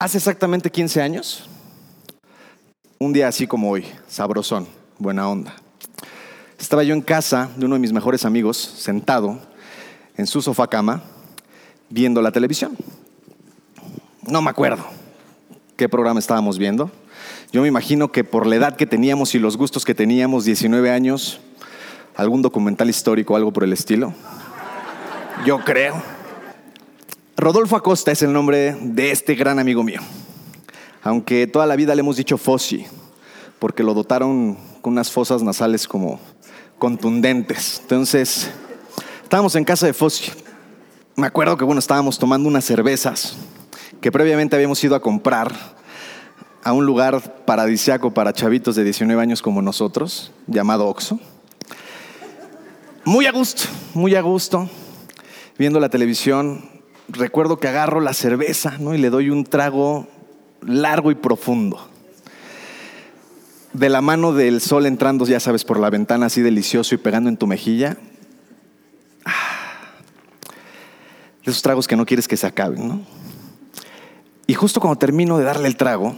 Hace exactamente 15 años, un día así como hoy, sabrosón, buena onda. Estaba yo en casa de uno de mis mejores amigos, sentado en su sofá cama, viendo la televisión. No me acuerdo qué programa estábamos viendo. Yo me imagino que por la edad que teníamos y los gustos que teníamos, 19 años, algún documental histórico algo por el estilo. Yo creo. Rodolfo Acosta es el nombre de este gran amigo mío. Aunque toda la vida le hemos dicho Fossi, porque lo dotaron con unas fosas nasales como contundentes. Entonces, estábamos en casa de Fossi. Me acuerdo que, bueno, estábamos tomando unas cervezas que previamente habíamos ido a comprar a un lugar paradisiaco para chavitos de 19 años como nosotros, llamado Oxo. Muy a gusto, muy a gusto, viendo la televisión. Recuerdo que agarro la cerveza ¿no? y le doy un trago largo y profundo. De la mano del sol entrando, ya sabes, por la ventana así delicioso y pegando en tu mejilla. Ah, de esos tragos que no quieres que se acaben, ¿no? Y justo cuando termino de darle el trago,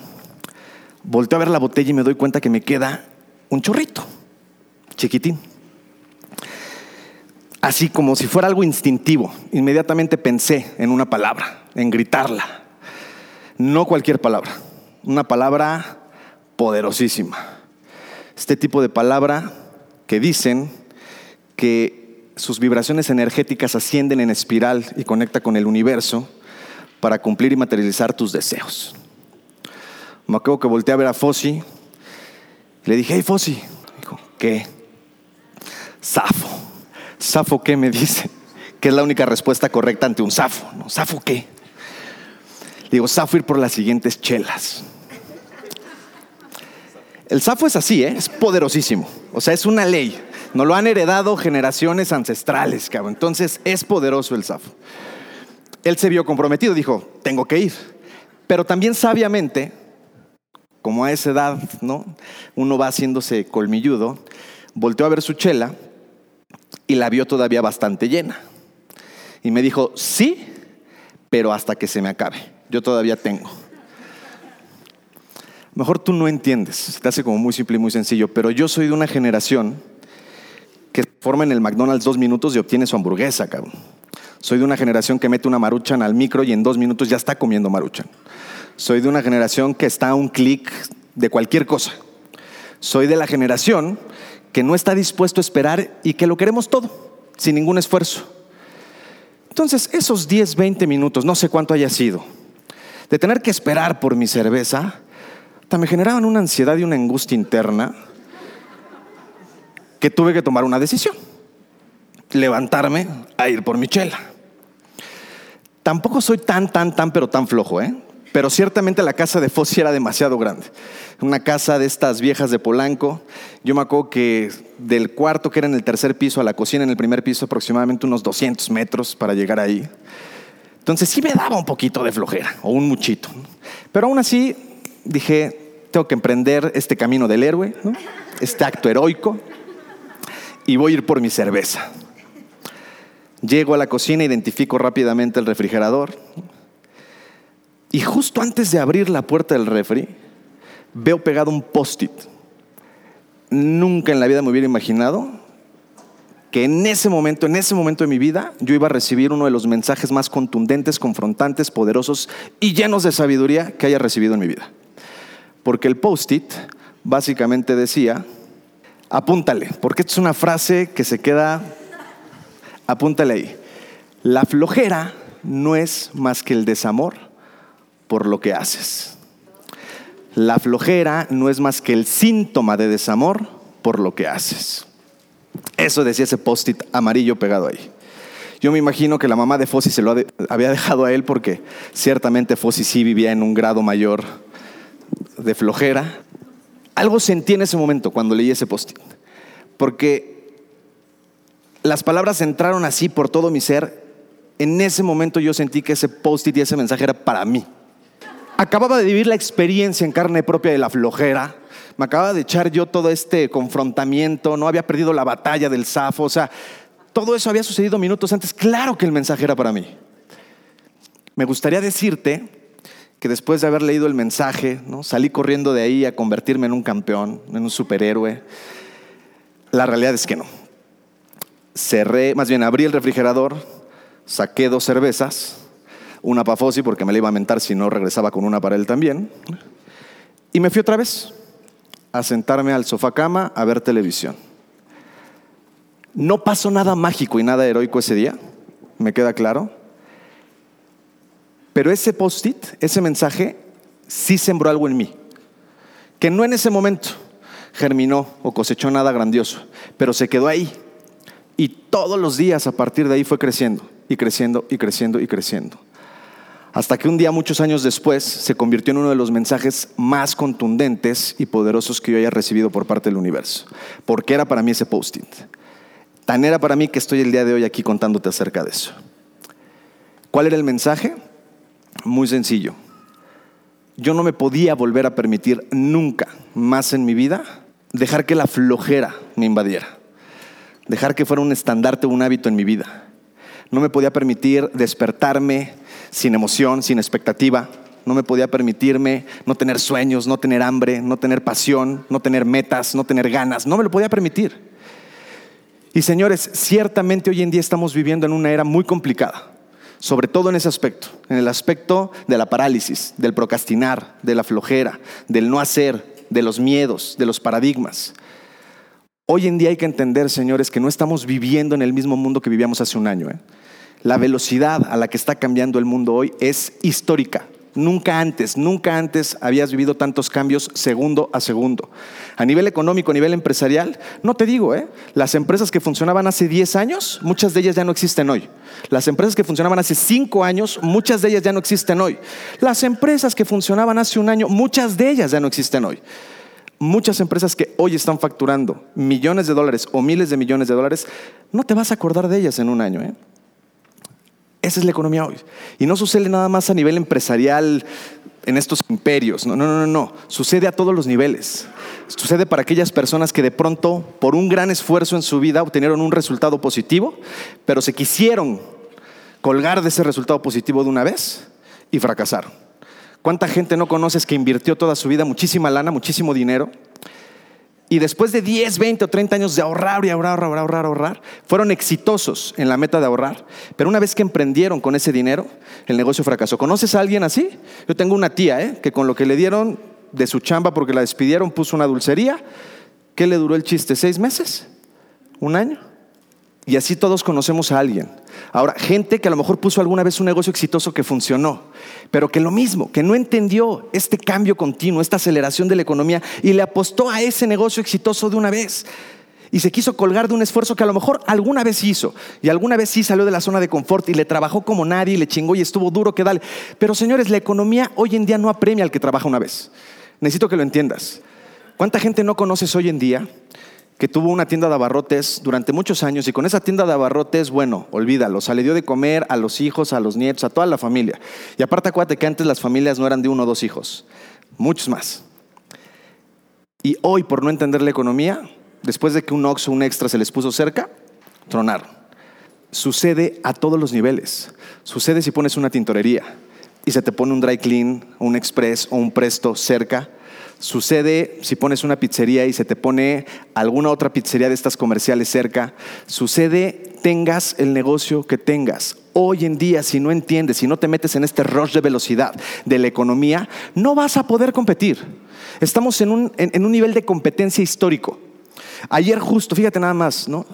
volteo a ver la botella y me doy cuenta que me queda un chorrito, chiquitín. Así como si fuera algo instintivo, inmediatamente pensé en una palabra, en gritarla. No cualquier palabra, una palabra poderosísima. Este tipo de palabra que dicen que sus vibraciones energéticas ascienden en espiral y conecta con el universo para cumplir y materializar tus deseos. Me acuerdo que volteé a ver a Fossi. Le dije, hey Fossi. Dijo, ¿qué? Safo. ¿Safo qué me dice? Que es la única respuesta correcta ante un safo. ¿no? ¿Safo qué? Le digo, safo ir por las siguientes chelas. El safo es así, ¿eh? es poderosísimo. O sea, es una ley. Nos lo han heredado generaciones ancestrales, cabrón. Entonces es poderoso el safo él se vio comprometido, dijo, tengo que ir. Pero también sabiamente, como a esa edad, ¿no? Uno va haciéndose colmilludo, volteó a ver su chela y la vio todavía bastante llena. Y me dijo, sí, pero hasta que se me acabe. Yo todavía tengo. Mejor tú no entiendes, se te hace como muy simple y muy sencillo, pero yo soy de una generación que forma en el McDonald's dos minutos y obtiene su hamburguesa, cabrón. Soy de una generación que mete una maruchan al micro y en dos minutos ya está comiendo maruchan. Soy de una generación que está a un clic de cualquier cosa. Soy de la generación que no está dispuesto a esperar y que lo queremos todo, sin ningún esfuerzo. Entonces, esos 10, 20 minutos, no sé cuánto haya sido, de tener que esperar por mi cerveza, me generaban una ansiedad y una angustia interna que tuve que tomar una decisión levantarme a ir por mi chela. Tampoco soy tan, tan, tan, pero tan flojo, ¿eh? Pero ciertamente la casa de Fossi era demasiado grande. Una casa de estas viejas de Polanco. Yo me acuerdo que del cuarto que era en el tercer piso a la cocina en el primer piso aproximadamente unos 200 metros para llegar ahí. Entonces sí me daba un poquito de flojera o un muchito. Pero aún así dije, tengo que emprender este camino del héroe, este acto heroico, y voy a ir por mi cerveza. Llego a la cocina, identifico rápidamente el refrigerador y justo antes de abrir la puerta del refri veo pegado un post-it. Nunca en la vida me hubiera imaginado que en ese momento, en ese momento de mi vida, yo iba a recibir uno de los mensajes más contundentes, confrontantes, poderosos y llenos de sabiduría que haya recibido en mi vida. Porque el post-it básicamente decía, apúntale, porque esta es una frase que se queda Apúntale ahí. La flojera no es más que el desamor por lo que haces. La flojera no es más que el síntoma de desamor por lo que haces. Eso decía ese post-it amarillo pegado ahí. Yo me imagino que la mamá de Fossi se lo había dejado a él porque ciertamente Fossi sí vivía en un grado mayor de flojera. Algo sentí en ese momento cuando leí ese post-it. Porque las palabras entraron así por todo mi ser. En ese momento yo sentí que ese post-it y ese mensaje era para mí. Acababa de vivir la experiencia en carne propia de la flojera. Me acababa de echar yo todo este confrontamiento. No había perdido la batalla del Safo. O sea, todo eso había sucedido minutos antes. Claro que el mensaje era para mí. Me gustaría decirte que después de haber leído el mensaje, ¿no? salí corriendo de ahí a convertirme en un campeón, en un superhéroe. La realidad es que no. Cerré, más bien abrí el refrigerador, saqué dos cervezas, una para Fossi porque me la iba a mentar si no regresaba con una para él también, y me fui otra vez a sentarme al sofá cama a ver televisión. No pasó nada mágico y nada heroico ese día, me queda claro. Pero ese post-it, ese mensaje, sí sembró algo en mí, que no en ese momento germinó o cosechó nada grandioso, pero se quedó ahí. Y todos los días a partir de ahí fue creciendo y creciendo y creciendo y creciendo. Hasta que un día, muchos años después, se convirtió en uno de los mensajes más contundentes y poderosos que yo haya recibido por parte del universo. Porque era para mí ese post-it. Tan era para mí que estoy el día de hoy aquí contándote acerca de eso. ¿Cuál era el mensaje? Muy sencillo. Yo no me podía volver a permitir nunca más en mi vida dejar que la flojera me invadiera. Dejar que fuera un estandarte un hábito en mi vida. No me podía permitir despertarme sin emoción, sin expectativa. No me podía permitirme no tener sueños, no tener hambre, no tener pasión, no tener metas, no tener ganas. No me lo podía permitir. Y señores, ciertamente hoy en día estamos viviendo en una era muy complicada, sobre todo en ese aspecto, en el aspecto de la parálisis, del procrastinar, de la flojera, del no hacer, de los miedos, de los paradigmas. Hoy en día hay que entender, señores, que no estamos viviendo en el mismo mundo que vivíamos hace un año. ¿eh? La velocidad a la que está cambiando el mundo hoy es histórica. Nunca antes, nunca antes habías vivido tantos cambios segundo a segundo. A nivel económico, a nivel empresarial, no te digo, ¿eh? las empresas que funcionaban hace 10 años, muchas de ellas ya no existen hoy. Las empresas que funcionaban hace 5 años, muchas de ellas ya no existen hoy. Las empresas que funcionaban hace un año, muchas de ellas ya no existen hoy. Muchas empresas que hoy están facturando millones de dólares o miles de millones de dólares, no te vas a acordar de ellas en un año. ¿eh? Esa es la economía hoy. Y no sucede nada más a nivel empresarial en estos imperios. No, no, no, no. Sucede a todos los niveles. Sucede para aquellas personas que de pronto, por un gran esfuerzo en su vida, obtenieron un resultado positivo, pero se quisieron colgar de ese resultado positivo de una vez y fracasaron. ¿Cuánta gente no conoces que invirtió toda su vida muchísima lana, muchísimo dinero? Y después de 10, 20 o 30 años de ahorrar y ahorrar, ahorrar, ahorrar, ahorrar, fueron exitosos en la meta de ahorrar. Pero una vez que emprendieron con ese dinero, el negocio fracasó. ¿Conoces a alguien así? Yo tengo una tía ¿eh? que con lo que le dieron de su chamba porque la despidieron puso una dulcería. ¿Qué le duró el chiste? ¿Seis meses? ¿Un año? Y así todos conocemos a alguien. Ahora, gente que a lo mejor puso alguna vez un negocio exitoso que funcionó, pero que lo mismo, que no entendió este cambio continuo, esta aceleración de la economía y le apostó a ese negocio exitoso de una vez. Y se quiso colgar de un esfuerzo que a lo mejor alguna vez hizo. Y alguna vez sí salió de la zona de confort y le trabajó como nadie le chingó y estuvo duro que dale. Pero señores, la economía hoy en día no apremia al que trabaja una vez. Necesito que lo entiendas. ¿Cuánta gente no conoces hoy en día que tuvo una tienda de abarrotes durante muchos años y con esa tienda de abarrotes, bueno, olvídalo, o sea, le dio de comer a los hijos, a los nietos, a toda la familia. Y aparte acuérdate que antes las familias no eran de uno o dos hijos, muchos más. Y hoy, por no entender la economía, después de que un Oxxo, un extra se les puso cerca, tronaron. Sucede a todos los niveles. Sucede si pones una tintorería y se te pone un dry clean, un express o un presto cerca Sucede si pones una pizzería y se te pone alguna otra pizzería de estas comerciales cerca. Sucede tengas el negocio que tengas. Hoy en día, si no entiendes, si no te metes en este rush de velocidad de la economía, no vas a poder competir. Estamos en un, en, un nivel de competencia histórico. Ayer justo, fíjate nada más, ¿no?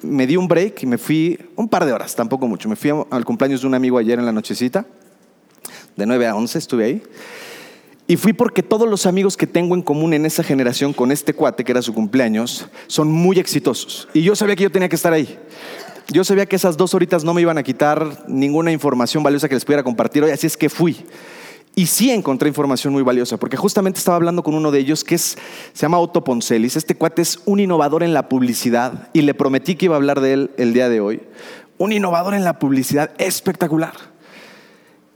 Me di un break y me fui un par de horas, tampoco mucho. Me fui al cumpleaños de un amigo ayer en la nochecita, de 9 a 11 estuve ahí. Y fui porque todos los amigos que tengo en común en esa generación con este cuate, que era su cumpleaños, son muy exitosos. Y yo sabía que yo tenía que estar ahí. Yo sabía que esas dos horitas no me iban a quitar ninguna información valiosa que les pudiera compartir hoy, así es que fui. Y sí encontré información muy valiosa, porque justamente estaba hablando con uno de ellos que es, se llama Otto Poncelis. Este cuate es un innovador en la publicidad y le prometí que iba a hablar de él el día de hoy. Un innovador en la publicidad espectacular.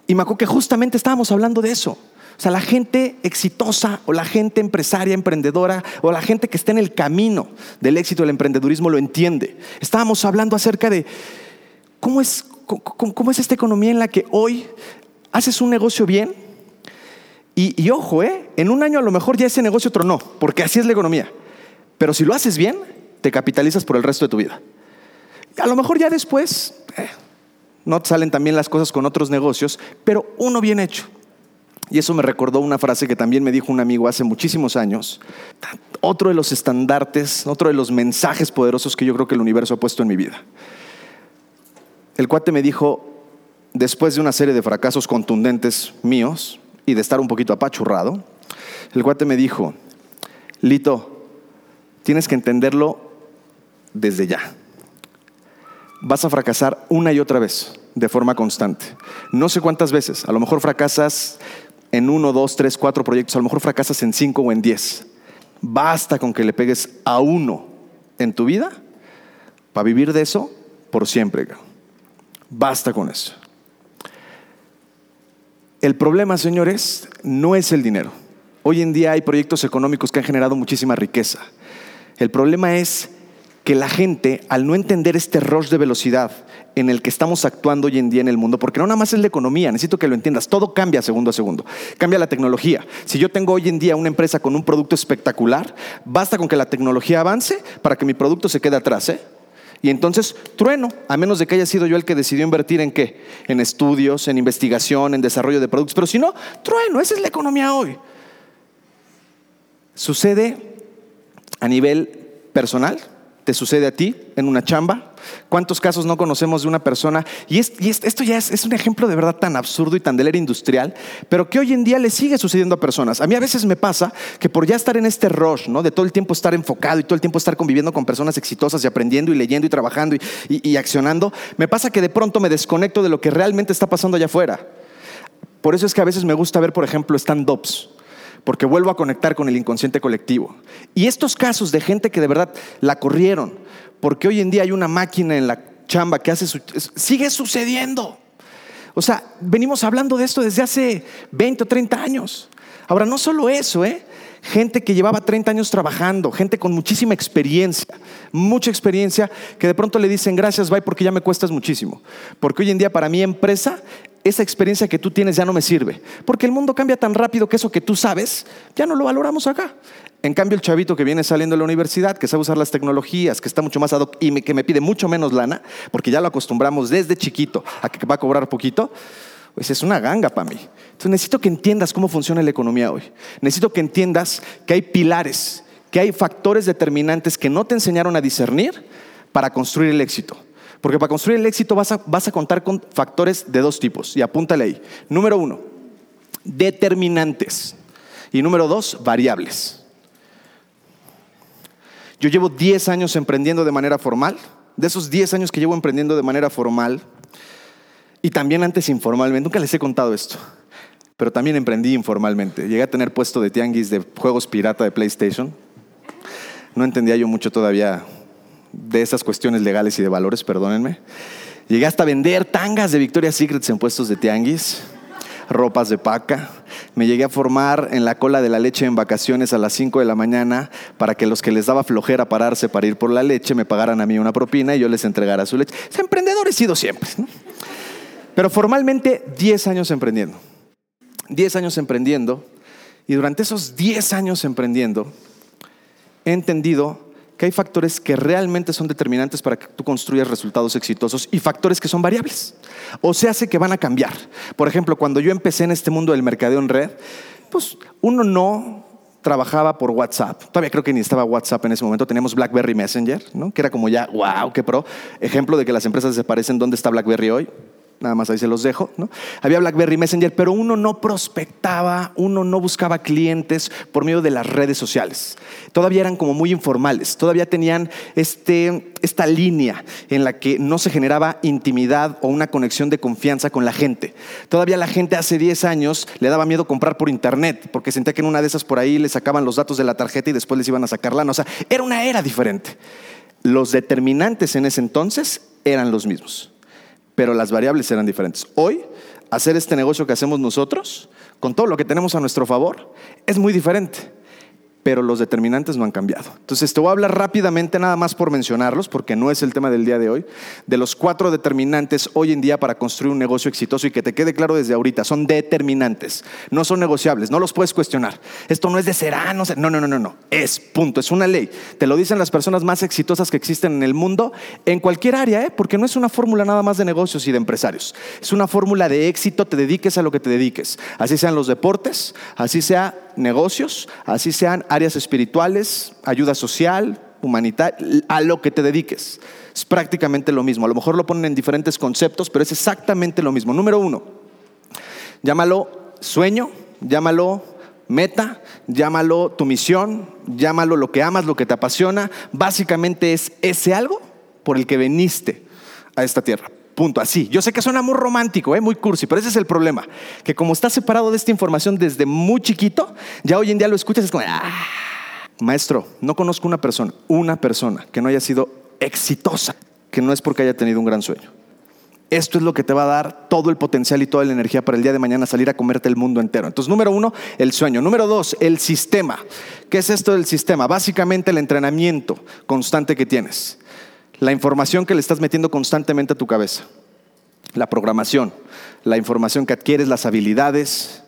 Y me acuerdo que justamente estábamos hablando de eso. O sea, la gente exitosa o la gente empresaria, emprendedora o la gente que está en el camino del éxito del emprendedurismo lo entiende. Estábamos hablando acerca de cómo es, cómo, es esta economía en la que hoy haces un negocio bien y, ojo, ¿eh? en un año a lo mejor ya ese negocio tronó, porque así es la economía. Pero si lo haces bien, te capitalizas por el resto de tu vida. A lo mejor ya después eh, no salen también las cosas con otros negocios, pero uno bien hecho. Y eso me recordó una frase que también me dijo un amigo hace muchísimos años. Otro de los estandartes, otro de los mensajes poderosos que yo creo que el universo ha puesto en mi vida. El cuate me dijo, después de una serie de fracasos contundentes míos y de estar un poquito apachurrado, el cuate me dijo, Lito, tienes que entenderlo desde ya. Vas a fracasar una y otra vez, de forma constante. No sé cuántas veces, a lo mejor fracasas en uno, dos, tres, cuatro proyectos, a lo mejor fracasas en cinco o en diez. Basta con que le pegues a uno en tu vida para vivir de eso por siempre. Basta con eso. El problema, señores, no es el dinero. Hoy en día hay proyectos económicos que han generado muchísima riqueza. El problema es que la gente, al no entender este rush de velocidad en el que estamos actuando hoy en día en el mundo, porque no nada más es la economía, necesito que lo entiendas, todo cambia segundo a segundo, cambia la tecnología. Si yo tengo hoy en día una empresa con un producto espectacular, basta con que la tecnología avance para que mi producto se quede atrás. ¿eh? Y entonces trueno, a menos de que haya sido yo el que decidió invertir en qué, en estudios, en investigación, en desarrollo de productos, pero si no, trueno, esa es la economía hoy. Sucede a nivel personal, te sucede a ti en una chamba? ¿Cuántos casos no conocemos de una persona? Y, esto ya es, un ejemplo de verdad tan absurdo y tan de la era industrial, pero que hoy en día le sigue sucediendo a personas. A mí a veces me pasa que por ya estar en este rush, ¿no? De todo el tiempo estar enfocado y todo el tiempo estar conviviendo con personas exitosas y aprendiendo y leyendo y trabajando y, accionando, me pasa que de pronto me desconecto de lo que realmente está pasando allá afuera. Por eso es que a veces me gusta ver, por ejemplo, stand-ups porque vuelvo a conectar con el inconsciente colectivo. Y estos casos de gente que de verdad la corrieron, porque hoy en día hay una máquina en la chamba que hace su... sigue sucediendo. O sea, venimos hablando de esto desde hace 20 o 30 años. Ahora, no solo eso, ¿eh? Gente que llevaba 30 años trabajando, gente con muchísima experiencia, mucha experiencia, que de pronto le dicen gracias, bye, porque ya me cuestas muchísimo. Porque hoy en día para mi empresa esa experiencia que tú tienes ya no me sirve. Porque el mundo cambia tan rápido que eso que tú sabes, ya no lo valoramos acá. En cambio, el chavito que viene saliendo de la universidad, que sabe usar las tecnologías, que está mucho más ad hoc y que me pide mucho menos lana, porque ya lo acostumbramos desde chiquito a que va a cobrar poquito, pues es una ganga para mí. Entonces necesito que entiendas cómo funciona la economía hoy. Necesito que entiendas que hay pilares, que hay factores determinantes que no te enseñaron a discernir para construir el éxito. Porque para construir el éxito vas a, contar con factores de dos tipos. Y apúntale ahí. Número uno, determinantes. Y número dos, variables. Yo llevo 10 años emprendiendo de manera formal. De esos 10 años que llevo emprendiendo de manera formal, y también antes informalmente, nunca les he contado esto, pero también emprendí informalmente. Llegué a tener puesto de tianguis de juegos pirata de PlayStation. No entendía yo mucho todavía de esas cuestiones legales y de valores, perdónenme. Llegué hasta vender tangas de Victoria's Secrets en puestos de tianguis, ropas de paca. Me llegué a formar en la cola de la leche en vacaciones a las 5 de la mañana para que los que les daba flojera pararse para ir por la leche me pagaran a mí una propina y yo les entregara su leche. Es emprendedor he sido siempre. Pero formalmente 10 años emprendiendo. 10 años emprendiendo. Y durante esos 10 años emprendiendo he entendido que hay factores que realmente son determinantes para que tú construyas resultados exitosos y factores que son variables. O se hace que van a cambiar. Por ejemplo, cuando yo empecé en este mundo del mercadeo en red, pues uno no trabajaba por WhatsApp. Todavía creo que ni estaba WhatsApp en ese momento. Teníamos BlackBerry Messenger, ¿no? que era como ya, wow, qué pro. Ejemplo de que las empresas se parecen. ¿Dónde está BlackBerry hoy? Nada más ahí se los dejo. ¿no? Había BlackBerry Messenger, pero uno no prospectaba, uno no buscaba clientes por medio de las redes sociales. Todavía eran como muy informales, todavía tenían este, esta línea en la que no se generaba intimidad o una conexión de confianza con la gente. Todavía la gente hace 10 años le daba miedo comprar por internet, porque sentía que en una de esas por ahí le sacaban los datos de la tarjeta y después les iban a sacar lana. O sea, era una era diferente. Los determinantes en ese entonces eran los mismos pero las variables eran diferentes. Hoy, hacer este negocio que hacemos nosotros, con todo lo que tenemos a nuestro favor, es muy diferente. Pero los determinantes no han cambiado. Entonces te voy a hablar rápidamente, nada más por mencionarlos, porque no es el tema del día de hoy, de los cuatro determinantes hoy en día para construir un negocio exitoso y que te quede claro desde ahorita, son determinantes, no son negociables, no los puedes cuestionar. Esto no es de será, no, no, no, no, no, es punto, es una ley. Te lo dicen las personas más exitosas que existen en el mundo, en cualquier área, ¿eh? porque no es una fórmula nada más de negocios y de empresarios, es una fórmula de éxito, te dediques a lo que te dediques, así sean los deportes, así sea negocios, así sean áreas espirituales, ayuda social, humanitaria, a lo que te dediques. Es prácticamente lo mismo. A lo mejor lo ponen en diferentes conceptos, pero es exactamente lo mismo. Número uno, llámalo sueño, llámalo meta, llámalo tu misión, llámalo lo que amas, lo que te apasiona. Básicamente es ese algo por el que veniste a esta tierra. Punto, así. Yo sé que suena muy romántico, ¿eh? muy cursi, pero ese es el problema. Que como estás separado de esta información desde muy chiquito, ya hoy en día lo escuchas es como, ah, maestro, no conozco una persona, una persona que no haya sido exitosa, que no es porque haya tenido un gran sueño. Esto es lo que te va a dar todo el potencial y toda la energía para el día de mañana salir a comerte el mundo entero. Entonces, número uno, el sueño. Número dos, el sistema. ¿Qué es esto del sistema? Básicamente el entrenamiento constante que tienes la información que le estás metiendo constantemente a tu cabeza, la programación, la información que adquieres, las habilidades,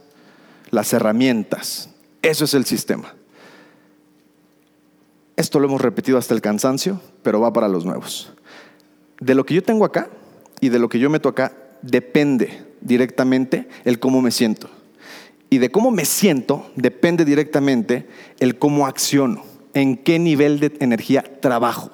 las herramientas. Eso es el sistema. Esto lo hemos repetido hasta el cansancio, pero va para los nuevos. De lo que yo tengo acá y de lo que yo meto acá depende directamente el cómo me siento. Y de cómo me siento depende directamente el cómo acciono, en qué nivel de energía trabajo.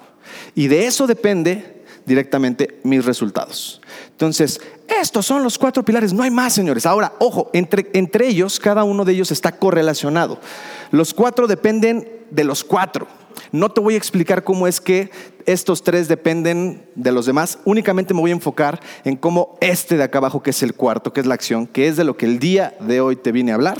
Y de eso depende directamente mis resultados. Entonces, estos son los cuatro pilares, no hay más, señores. Ahora, ojo, entre, entre ellos, cada uno de ellos está correlacionado. Los cuatro dependen de los cuatro. No te voy a explicar cómo es que estos tres dependen de los demás, únicamente me voy a enfocar en cómo este de acá abajo, que es el cuarto, que es la acción, que es de lo que el día de hoy te vine a hablar,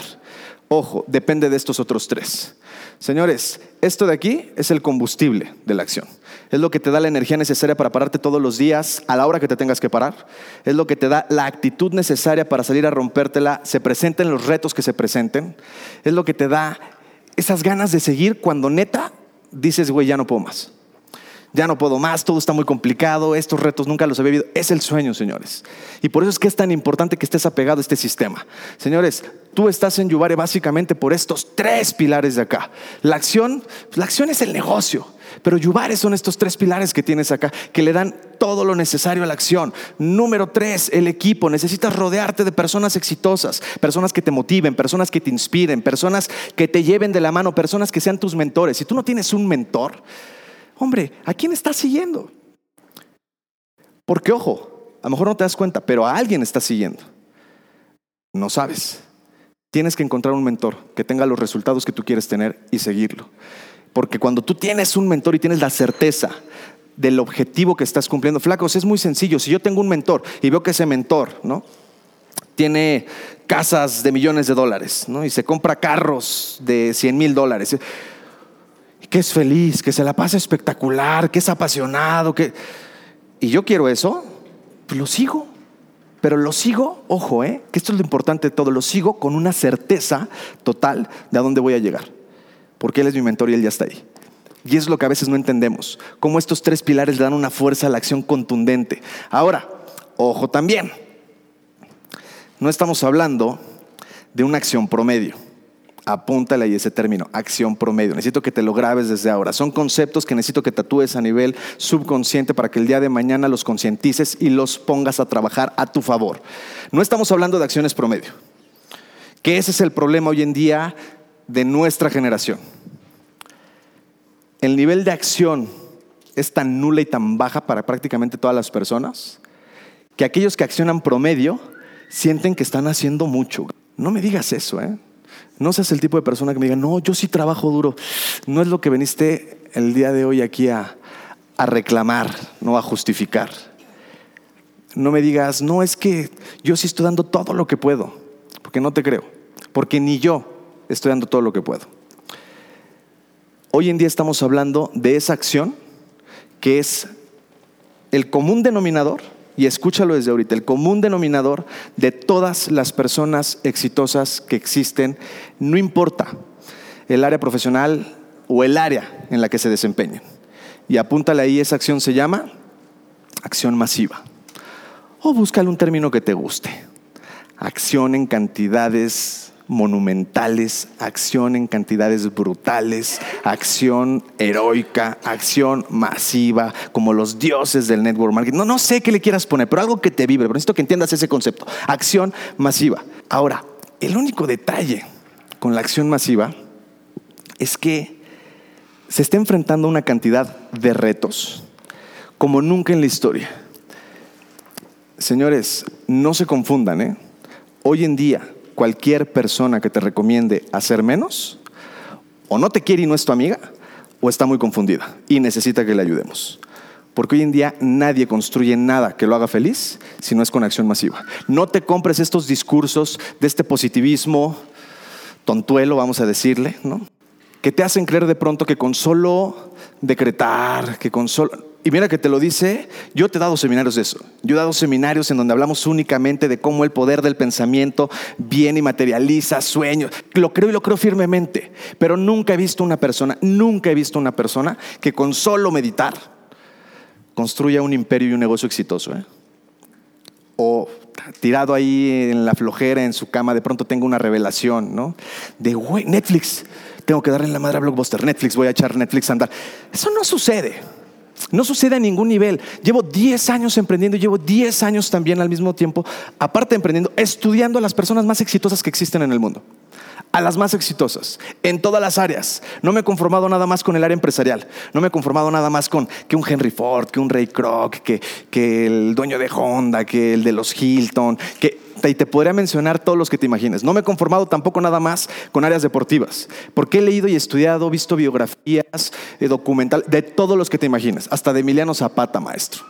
ojo, depende de estos otros tres. Señores, esto de aquí es el combustible de la acción. Es lo que te da la energía necesaria para pararte todos los días a la hora que te tengas que parar. Es lo que te da la actitud necesaria para salir a rompértela, se presenten los retos que se presenten. Es lo que te da esas ganas de seguir cuando neta dices, güey, ya no puedo más ya no puedo más, todo está muy complicado, estos retos nunca los había vivido. Es el sueño, señores. Y por eso es que es tan importante que estés apegado a este sistema. Señores, tú estás en Yubare básicamente por estos tres pilares de acá. La acción, la acción es el negocio. Pero Yubare son estos tres pilares que tienes acá, que le dan todo lo necesario a la acción. Número tres, el equipo. Necesitas rodearte de personas exitosas, personas que te motiven, personas que te inspiren, personas que te lleven de la mano, personas que sean tus mentores. Si tú no tienes un mentor, hombre, ¿a quién estás siguiendo? Porque ojo, a lo mejor no te das cuenta, pero a alguien estás siguiendo. No sabes. Tienes que encontrar un mentor que tenga los resultados que tú quieres tener y seguirlo. Porque cuando tú tienes un mentor y tienes la certeza del objetivo que estás cumpliendo, flacos, es muy sencillo. Si yo tengo un mentor y veo que ese mentor, ¿no? Tiene casas de millones de dólares, ¿no? Y se compra carros de 100 mil dólares que es feliz, que se la pasa espectacular, que es apasionado, que... Y yo quiero eso, pues lo sigo. Pero lo sigo, ojo, ¿eh? que esto es lo importante de todo, lo sigo con una certeza total de a dónde voy a llegar. Porque Él es mi mentor y Él ya está ahí. Y es lo que a veces no entendemos, cómo estos tres pilares le dan una fuerza a la acción contundente. Ahora, ojo también, no estamos hablando de una acción promedio. Apúntale ahí ese término, acción promedio. Necesito que te lo grabes desde ahora. Son conceptos que necesito que tatúes a nivel subconsciente para que el día de mañana los concientices y los pongas a trabajar a tu favor. No estamos hablando de acciones promedio, que ese es el problema hoy en día de nuestra generación. El nivel de acción es tan nula y tan baja para prácticamente todas las personas que aquellos que accionan promedio sienten que están haciendo mucho. No me digas eso, ¿eh? No seas el tipo de persona que me diga, no, yo sí trabajo duro. No es lo que veniste el día de hoy aquí a, a reclamar, no a justificar. No me digas, no, es que yo sí estoy dando todo lo que puedo, porque no te creo, porque ni yo estoy dando todo lo que puedo. Hoy en día estamos hablando de esa acción que es el común denominador y escúchalo desde ahorita, el común denominador de todas las personas exitosas que existen, no importa el área profesional o el área en la que se desempeñen. Y apúntale ahí, esa acción se llama acción masiva. O búscale un término que te guste. Acción en cantidades monumentales, acción en cantidades brutales, acción heroica, acción masiva, como los dioses del network marketing. No, no sé qué le quieras poner, pero algo que te vibre, pero necesito que entiendas ese concepto. Acción masiva. Ahora, el único detalle con la acción masiva es que se está enfrentando a una cantidad de retos como nunca en la historia. Señores, no se confundan, ¿eh? Hoy en día, cualquier persona que te recomiende hacer menos, o no te quiere y no es tu amiga, o está muy confundida y necesita que le ayudemos. Porque hoy en día nadie construye nada que lo haga feliz si no es con acción masiva. No te compres estos discursos de este positivismo tontuelo, vamos a decirle. Que te hacen creer de pronto que con solo decretar, que con solo... Y mira que te lo dice, yo te he dado seminarios de eso. Yo he dado seminarios en donde hablamos únicamente de cómo el poder del pensamiento viene y materializa sueños. Lo creo y lo creo firmemente, pero nunca he visto una persona, nunca he visto una persona que con solo meditar construya un imperio y un negocio exitoso. ¿eh? O tirado ahí en la flojera, en su cama, de pronto tengo una revelación, ¿no? De, güey, Netflix, tengo que darle la madre a Blockbuster, Netflix, voy a echar Netflix a andar. Eso no sucede. No sucede a ningún nivel. Llevo 10 años emprendiendo, llevo 10 años también al mismo tiempo, aparte de emprendiendo, estudiando a las personas más exitosas que existen en el mundo. A las más exitosas, en todas las áreas. No me he conformado nada más con el área empresarial. No me he conformado nada más con que un Henry Ford, que un Ray Kroc, que, que el dueño de Honda, que el de los Hilton, que y te podría mencionar todos los que te imagines. No me he conformado tampoco nada más con áreas deportivas, porque he leído y estudiado, visto biografías, eh, documental, de todos los que te imagines, hasta de Emiliano Zapata, maestro.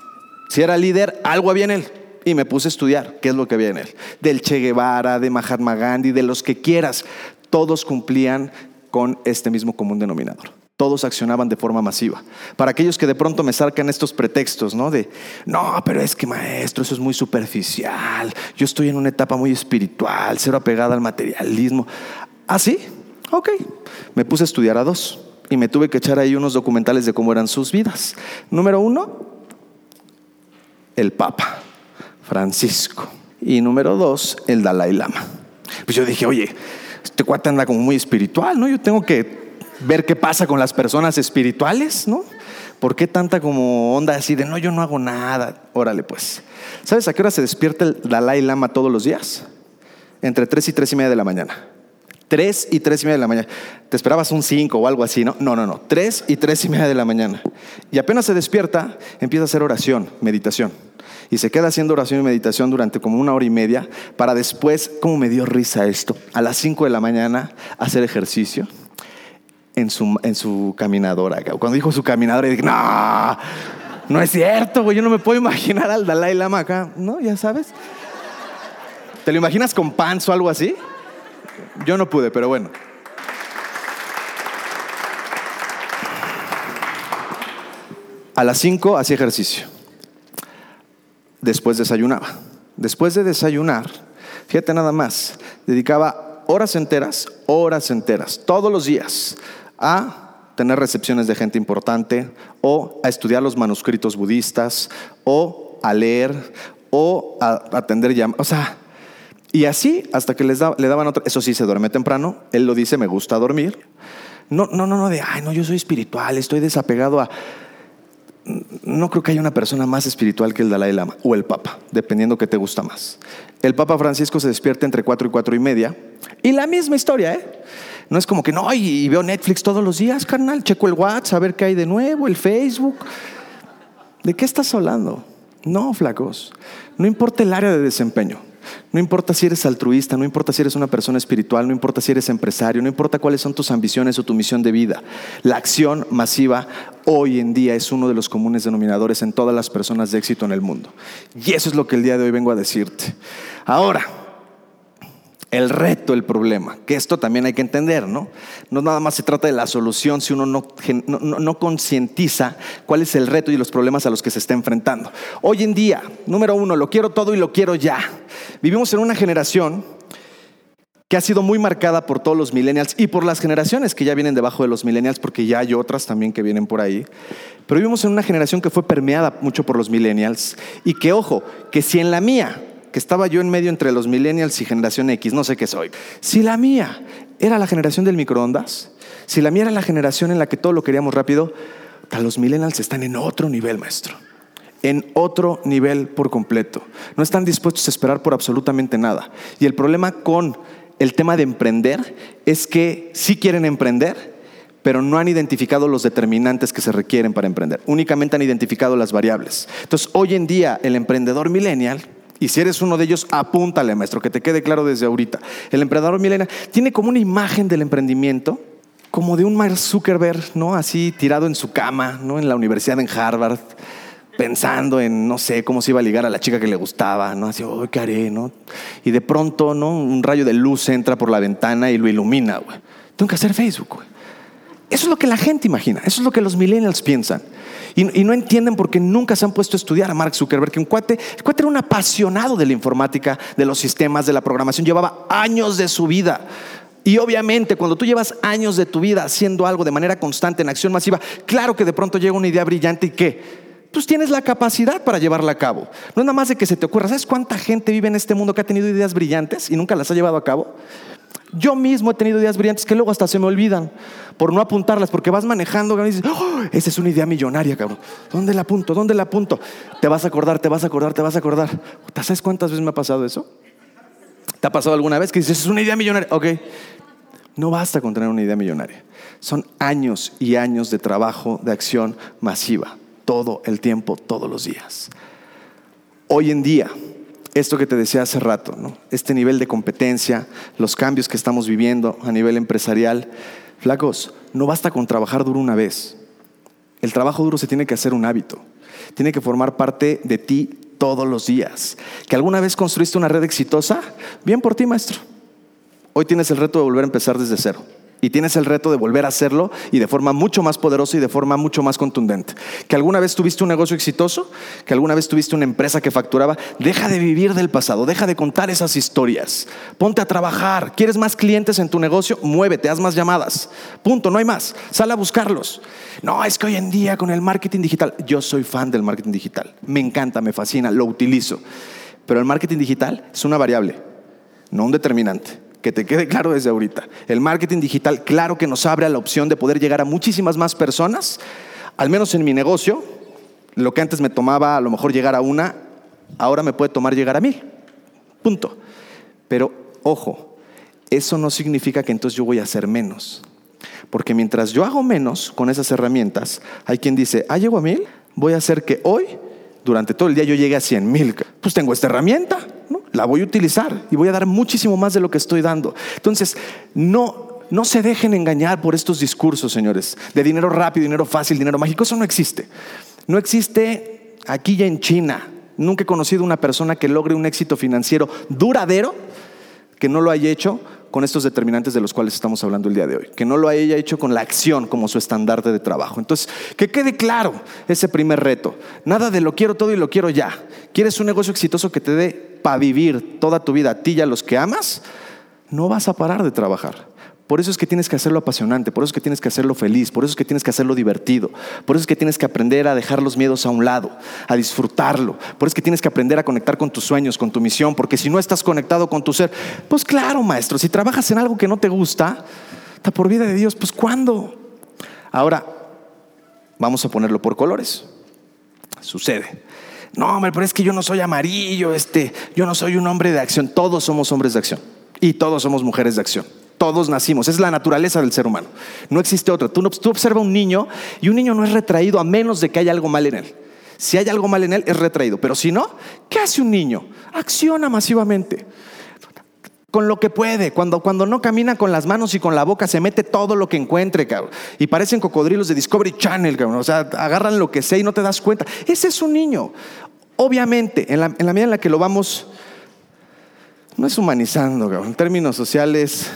Si era líder, algo había en él. Y me puse a estudiar qué es lo que había en él. Del Che Guevara, de Mahatma Gandhi, de los que quieras. Todos cumplían con este mismo común denominador todos accionaban de forma masiva. Para aquellos que de pronto me sacan estos pretextos, ¿no? De, no, pero es que maestro, eso es muy superficial, yo estoy en una etapa muy espiritual, cero apegada al materialismo. ¿Ah, sí? Ok. Me puse a estudiar a dos y me tuve que echar ahí unos documentales de cómo eran sus vidas. Número uno, el Papa, Francisco. Y número dos, el Dalai Lama. Pues yo dije, oye, este cuate anda como muy espiritual, ¿no? Yo tengo que ver qué pasa con las personas espirituales, ¿no? ¿Por qué tanta como onda así de no, yo no hago nada? Órale, pues. ¿Sabes a qué hora se despierta el Dalai Lama todos los días? Entre 3 y 3 y media de la mañana. 3 y 3 y media de la mañana. Te esperabas un 5 o algo así, ¿no? No, no, no. 3 y 3 y media de la mañana. Y apenas se despierta, empieza a hacer oración, meditación. Y se queda haciendo oración y meditación durante como una hora y media para después, como me dio risa esto, a las 5 de la mañana hacer ejercicio en su, en su caminadora. Cuando dijo su caminadora, dije, no, no es cierto, güey, yo no me puedo imaginar al Dalai Lama acá, ¿no? Ya sabes. ¿Te lo imaginas con pants o algo así? Yo no pude, pero bueno. A las 5 hacía ejercicio. Después desayunaba. Después de desayunar, fíjate nada más, dedicaba horas enteras, horas enteras, todos los días, a tener recepciones de gente importante o a estudiar los manuscritos budistas o a leer o a atender llamadas. O sea, y así hasta que les le daban otra. Eso sí, se duerme temprano. Él lo dice, me gusta dormir. No, no, no, no, de, ay, no, yo soy espiritual, estoy desapegado a. No creo que haya una persona más espiritual que el Dalai Lama o el Papa, dependiendo que te gusta más. El Papa Francisco se despierta entre cuatro y cuatro y media. Y la misma historia, ¿eh? No es como que no, y veo Netflix todos los días, carnal. Checo el WhatsApp, a ver qué hay de nuevo, el Facebook. ¿De qué estás hablando? No, flacos. No importa el área de desempeño. No importa si eres altruista, no importa si eres una persona espiritual, no importa si eres empresario, no importa cuáles son tus ambiciones o tu misión de vida. La acción masiva hoy en día es uno de los comunes denominadores en todas las personas de éxito en el mundo. Y eso es lo que el día de hoy vengo a decirte. Ahora, el reto, el problema, que esto también hay que entender, ¿no? No nada más se trata de la solución si uno no, no, concientiza cuál es el reto y los problemas a los que se está enfrentando. Hoy en día, número uno, lo quiero todo y lo quiero ya. Vivimos en una generación que ha sido muy marcada por todos los millennials y por las generaciones que ya vienen debajo de los millennials, porque ya hay otras también que vienen por ahí. Pero vivimos en una generación que fue permeada mucho por los millennials y que, ojo, que si en la mía, que estaba yo en medio entre los millennials y generación X, no sé qué soy, si la mía era la generación del microondas, si la mía era la generación en la que todo lo queríamos rápido, los millennials están en otro nivel, maestro en otro nivel por completo. No están dispuestos a esperar por absolutamente nada. Y el problema con el tema de emprender es que sí quieren emprender, pero no han identificado los determinantes que se requieren para emprender. Únicamente han identificado las variables. Entonces, hoy en día, el emprendedor millennial, y si eres uno de ellos, apúntale, maestro, que te quede claro desde ahorita. El emprendedor millennial tiene como una imagen del emprendimiento como de un Mark Zuckerberg, ¿no? Así tirado en su cama, ¿no? En la universidad en Harvard, pensando en, no sé, cómo se iba a ligar a la chica que le gustaba, ¿no? Así, oh, ¿qué haré, no? Y de pronto, ¿no? Un rayo de luz entra por la ventana y lo ilumina, güey. Tengo que hacer Facebook, güey. Eso es lo que la gente imagina, eso es lo que los millennials piensan. Y, no entienden porque nunca se han puesto a estudiar a Mark Zuckerberg, que un cuate, el era un apasionado de la informática, de los sistemas, de la programación, llevaba años de su vida. Y obviamente cuando tú llevas años de tu vida haciendo algo de manera constante, en acción masiva, claro que de pronto llega una idea brillante y qué pues tienes la capacidad para llevarla a cabo. No es nada más de que se te ocurra. ¿Sabes cuánta gente vive en este mundo que ha tenido ideas brillantes y nunca las ha llevado a cabo? Yo mismo he tenido ideas brillantes que luego hasta se me olvidan por no apuntarlas, porque vas manejando y dices, oh, esa es una idea millonaria, cabrón. ¿Dónde la apunto? ¿Dónde la apunto? Te vas a acordar, te vas a acordar, te vas a acordar. ¿Sabes cuántas veces me ha pasado eso? ¿Te ha pasado alguna vez que dices, es una idea millonaria? Ok. No basta con tener una idea millonaria. Son años y años de trabajo, de acción masiva todo el tiempo, todos los días. Hoy en día, esto que te decía hace rato, este nivel de competencia, los cambios que estamos viviendo a nivel empresarial, flacos, no basta con trabajar duro una vez. El trabajo duro se tiene que hacer un hábito, tiene que formar parte de ti todos los días. ¿Que alguna vez construiste una red exitosa? Bien por ti, maestro. Hoy tienes el reto de volver a empezar desde cero. Y tienes el reto de volver a hacerlo y de forma mucho más poderosa y de forma mucho más contundente. Que alguna vez tuviste un negocio exitoso, que alguna vez tuviste una empresa que facturaba, deja de vivir del pasado, deja de contar esas historias. Ponte a trabajar. ¿Quieres más clientes en tu negocio? Muévete, haz más llamadas. Punto, no hay más. Sal a buscarlos. No, es que hoy en día con el marketing digital, yo soy fan del marketing digital. Me encanta, me fascina, lo utilizo. Pero el marketing digital es una variable, no un determinante que te quede claro desde ahorita. El marketing digital, claro que nos abre a la opción de poder llegar a muchísimas más personas, al menos en mi negocio, lo que antes me tomaba a lo mejor llegar a una, ahora me puede tomar llegar a mil. Punto. Pero ojo, eso no significa que entonces yo voy a hacer menos. Porque mientras yo hago menos con esas herramientas, hay quien dice, ah, llego a mil, voy a hacer que hoy, durante todo el día, yo llegue a cien mil. Pues tengo esta herramienta la voy a utilizar y voy a dar muchísimo más de lo que estoy dando. Entonces, no, no se dejen engañar por estos discursos, señores, de dinero rápido, dinero fácil, dinero mágico. Eso no existe. No existe aquí ya en China. Nunca he conocido una persona que logre un éxito financiero duradero que no lo haya hecho con estos determinantes de los cuales estamos hablando el día de hoy, que no lo haya hecho con la acción como su estandarte de trabajo. Entonces, que quede claro ese primer reto. Nada de lo quiero todo y lo quiero ya. ¿Quieres un negocio exitoso que te dé para vivir toda tu vida a ti y a los que amas? No vas a parar de trabajar. Por eso es que tienes que hacerlo apasionante, por eso es que tienes que hacerlo feliz, por eso es que tienes que hacerlo divertido, por eso es que tienes que aprender a dejar los miedos a un lado, a disfrutarlo, por eso es que tienes que aprender a conectar con tus sueños, con tu misión, porque si no estás conectado con tu ser, pues claro, maestro, si trabajas en algo que no te gusta, está por vida de Dios, pues ¿cuándo? Ahora, vamos a ponerlo por colores. Sucede. No, hombre, pero es que yo no soy amarillo, este, yo no soy un hombre de acción. Todos somos hombres de acción y todos somos mujeres de acción. Todos nacimos, es la naturaleza del ser humano. No existe otra. Tú, observas un niño y un niño no es retraído a menos de que haya algo mal en él. Si hay algo mal en él, es retraído. Pero si no, ¿qué hace un niño? Acciona masivamente. Con lo que puede. Cuando, cuando no camina con las manos y con la boca, se mete todo lo que encuentre, cabrón. Y parecen cocodrilos de Discovery Channel, cabrón. O sea, agarran lo que sea y no te das cuenta. Ese es un niño. Obviamente, en la, en la medida en la que lo vamos, no es humanizando. En términos sociales,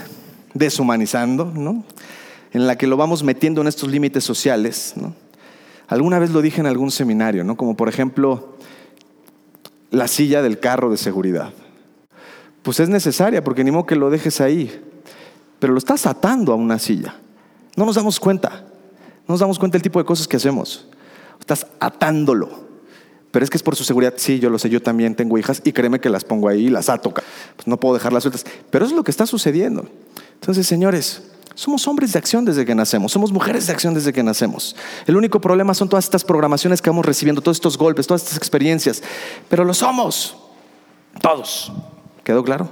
deshumanizando, ¿no? en la que lo vamos metiendo en estos límites sociales. ¿no? Alguna vez lo dije en algún seminario, ¿no? como por ejemplo la silla del carro de seguridad. pues es necesaria, porque ni modo que lo dejes ahí. Pero lo estás atando a una silla. No nos damos cuenta. No nos damos cuenta del tipo de cosas que hacemos. Estás atándolo. Pero es que es por su seguridad. Sí, yo lo sé, yo también tengo hijas y créeme que las pongo ahí y las ato. Pues no puedo dejarlas sueltas. Pero eso es lo que está sucediendo. Entonces, señores, somos hombres de acción desde que nacemos, somos mujeres de acción desde que nacemos. El único problema son todas estas programaciones que vamos recibiendo, todos estos golpes, todas estas experiencias. Pero lo somos, todos. ¿Quedó claro?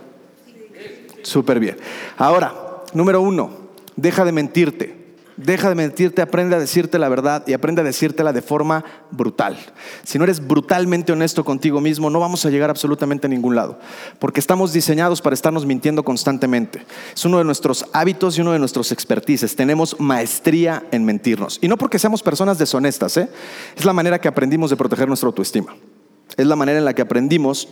Súper bien. Ahora, número uno, deja de mentirte. Deja de mentirte, aprende a decirte la verdad y aprende a decírtela de forma brutal. Si no eres brutalmente honesto contigo mismo, no vamos a llegar absolutamente a ningún lado, porque estamos diseñados para estarnos mintiendo constantemente. Es uno de nuestros hábitos y uno de nuestros expertices. Tenemos maestría en mentirnos. Y no porque seamos personas deshonestas, ¿eh? es la manera que aprendimos de proteger nuestra autoestima. Es la manera en la que aprendimos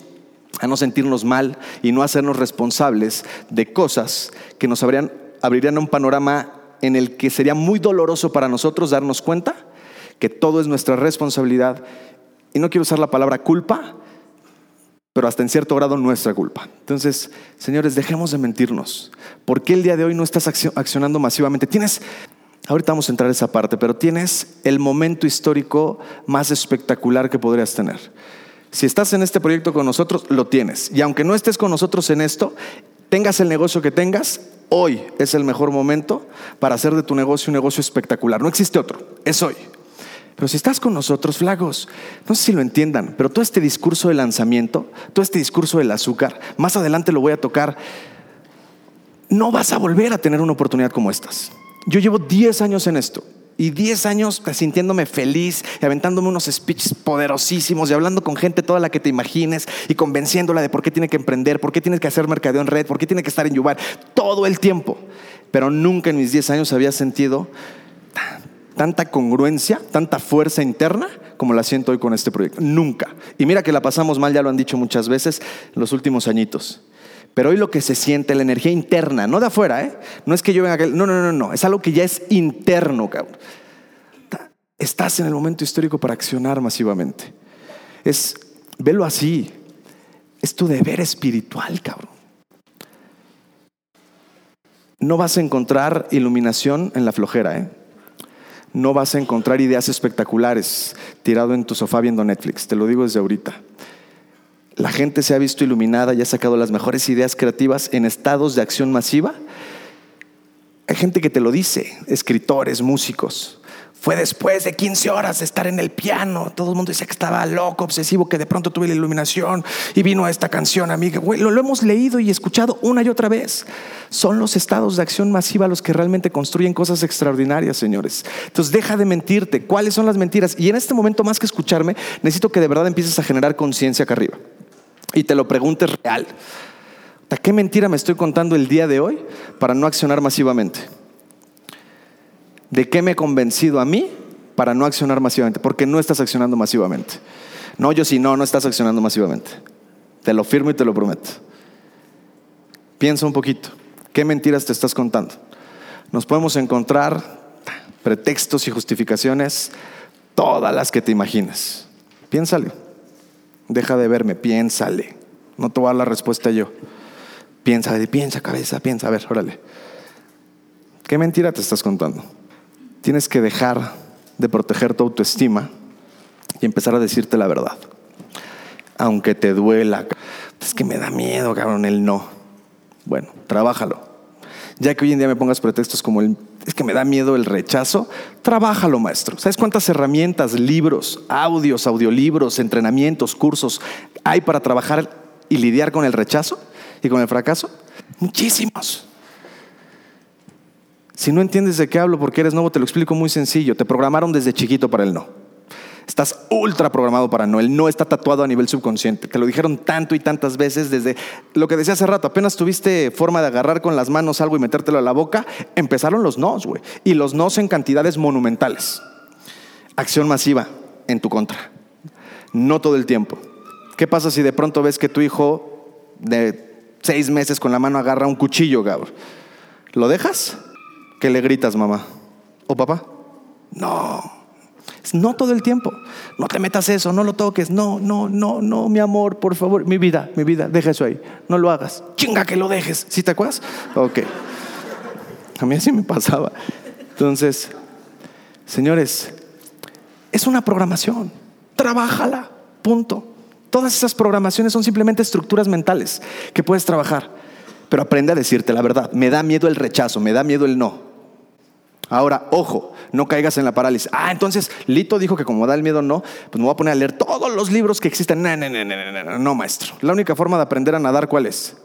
a no sentirnos mal y no hacernos responsables de cosas que nos abrirían un panorama en el que sería muy doloroso para nosotros darnos cuenta que todo es nuestra responsabilidad. Y no quiero usar la palabra culpa, pero hasta en cierto grado nuestra culpa. Entonces, señores, dejemos de mentirnos. ¿Por qué el día de hoy no estás accionando masivamente? Tienes, ahorita vamos a entrar a esa parte, pero tienes el momento histórico más espectacular que podrías tener. Si estás en este proyecto con nosotros, lo tienes. Y aunque no estés con nosotros en esto, tengas el negocio que tengas, hoy es el mejor momento para hacer de tu negocio un negocio espectacular. No existe otro, es hoy. Pero si estás con nosotros, flagos, no sé si lo entiendan, pero todo este discurso de lanzamiento, todo este discurso del azúcar, más adelante lo voy a tocar, no vas a volver a tener una oportunidad como estas. Yo llevo 10 años en esto y 10 años sintiéndome feliz y aventándome unos speeches poderosísimos y hablando con gente toda la que te imagines y convenciéndola de por qué tiene que emprender, por qué tiene que hacer mercadeo en red, por qué tiene que estar en Yubar, todo el tiempo. Pero nunca en mis 10 años había sentido tanta congruencia, tanta fuerza interna como la siento hoy con este proyecto. Nunca. Y mira que la pasamos mal, ya lo han dicho muchas veces en los últimos añitos. Pero hoy lo que se siente, la energía interna, no de afuera, ¿eh? No es que yo venga aquel, no, no, no, no, es algo que ya es interno, cabrón. Estás en el momento histórico para accionar masivamente. Es, velo así, es tu deber espiritual, cabrón. No vas a encontrar iluminación en la flojera, ¿eh? No vas a encontrar ideas espectaculares tirado en tu sofá viendo Netflix, te lo digo desde ahorita. La gente se ha visto iluminada y ha sacado las mejores ideas creativas en estados de acción masiva. Hay gente que te lo dice, escritores, músicos. Fue después de 15 horas de estar en el piano. Todo el mundo decía que estaba loco, obsesivo, que de pronto tuve la iluminación y vino esta canción, amiga. lo, lo hemos leído y escuchado una y otra vez. Son los estados de acción masiva los que realmente construyen cosas extraordinarias, señores. Entonces, deja de mentirte. ¿Cuáles son las mentiras? Y en este momento, más que escucharme, necesito que de verdad empieces a generar conciencia acá arriba y te lo preguntes real. ¿Qué mentira me estoy contando el día de hoy para no accionar masivamente? ¿De qué me he convencido a mí para no accionar masivamente? Porque no estás accionando masivamente. No, yo sí, no, no estás accionando masivamente. Te lo firmo y te lo prometo. Piensa un poquito. ¿Qué mentiras te estás contando? Nos podemos encontrar pretextos y justificaciones, todas las que te imagines. Piénsale. Deja de verme, piénsale. No te voy a dar la respuesta yo. Piensa, piensa, cabeza, piensa. A ver, órale. ¿Qué mentira te estás contando? Tienes que dejar de proteger tu autoestima y empezar a decirte la verdad. Aunque te duela. Es que me da miedo, cabrón, el no. Bueno, trabájalo. Ya que hoy en día me pongas pretextos como el es que me da miedo el rechazo, trabájalo, maestro. ¿Sabes cuántas herramientas, libros, audios, audiolibros, entrenamientos, cursos hay para trabajar y lidiar con el rechazo y con el fracaso? Muchísimos. Si no entiendes de qué hablo porque eres nuevo, te lo explico muy sencillo. Te programaron desde chiquito para el no. Estás ultra programado para no. El no está tatuado a nivel subconsciente. Te lo dijeron tanto y tantas veces desde lo que decía hace rato. Apenas tuviste forma de agarrar con las manos algo y metértelo a la boca, empezaron los nos, güey. Y los nos en cantidades monumentales. Acción masiva en tu contra. No todo el tiempo. ¿Qué pasa si de pronto ves que tu hijo de seis meses con la mano agarra un cuchillo, Gabor? ¿Lo dejas? ¿Qué le gritas, mamá? ¿O papá? No No todo el tiempo. No te metas eso, no lo toques. No, no, no, no, mi amor, por favor. Mi vida, mi vida, deja eso ahí. No lo hagas. Chinga que lo dejes. ¿Sí te acuerdas? Ok. A mí así me pasaba. Entonces, señores, es una programación. Trabájala. Punto. Todas esas programaciones son simplemente estructuras mentales que puedes trabajar. Pero aprende a decirte la verdad. Me da miedo el rechazo, me da miedo el no. Ahora, ojo, no caigas en la parálisis. Ah, entonces Lito dijo que como da el miedo no, pues me voy a poner a leer todos los libros que existen. No, no, no, no, no, no, maestro. La única forma de aprender a nadar, ¿cuál es?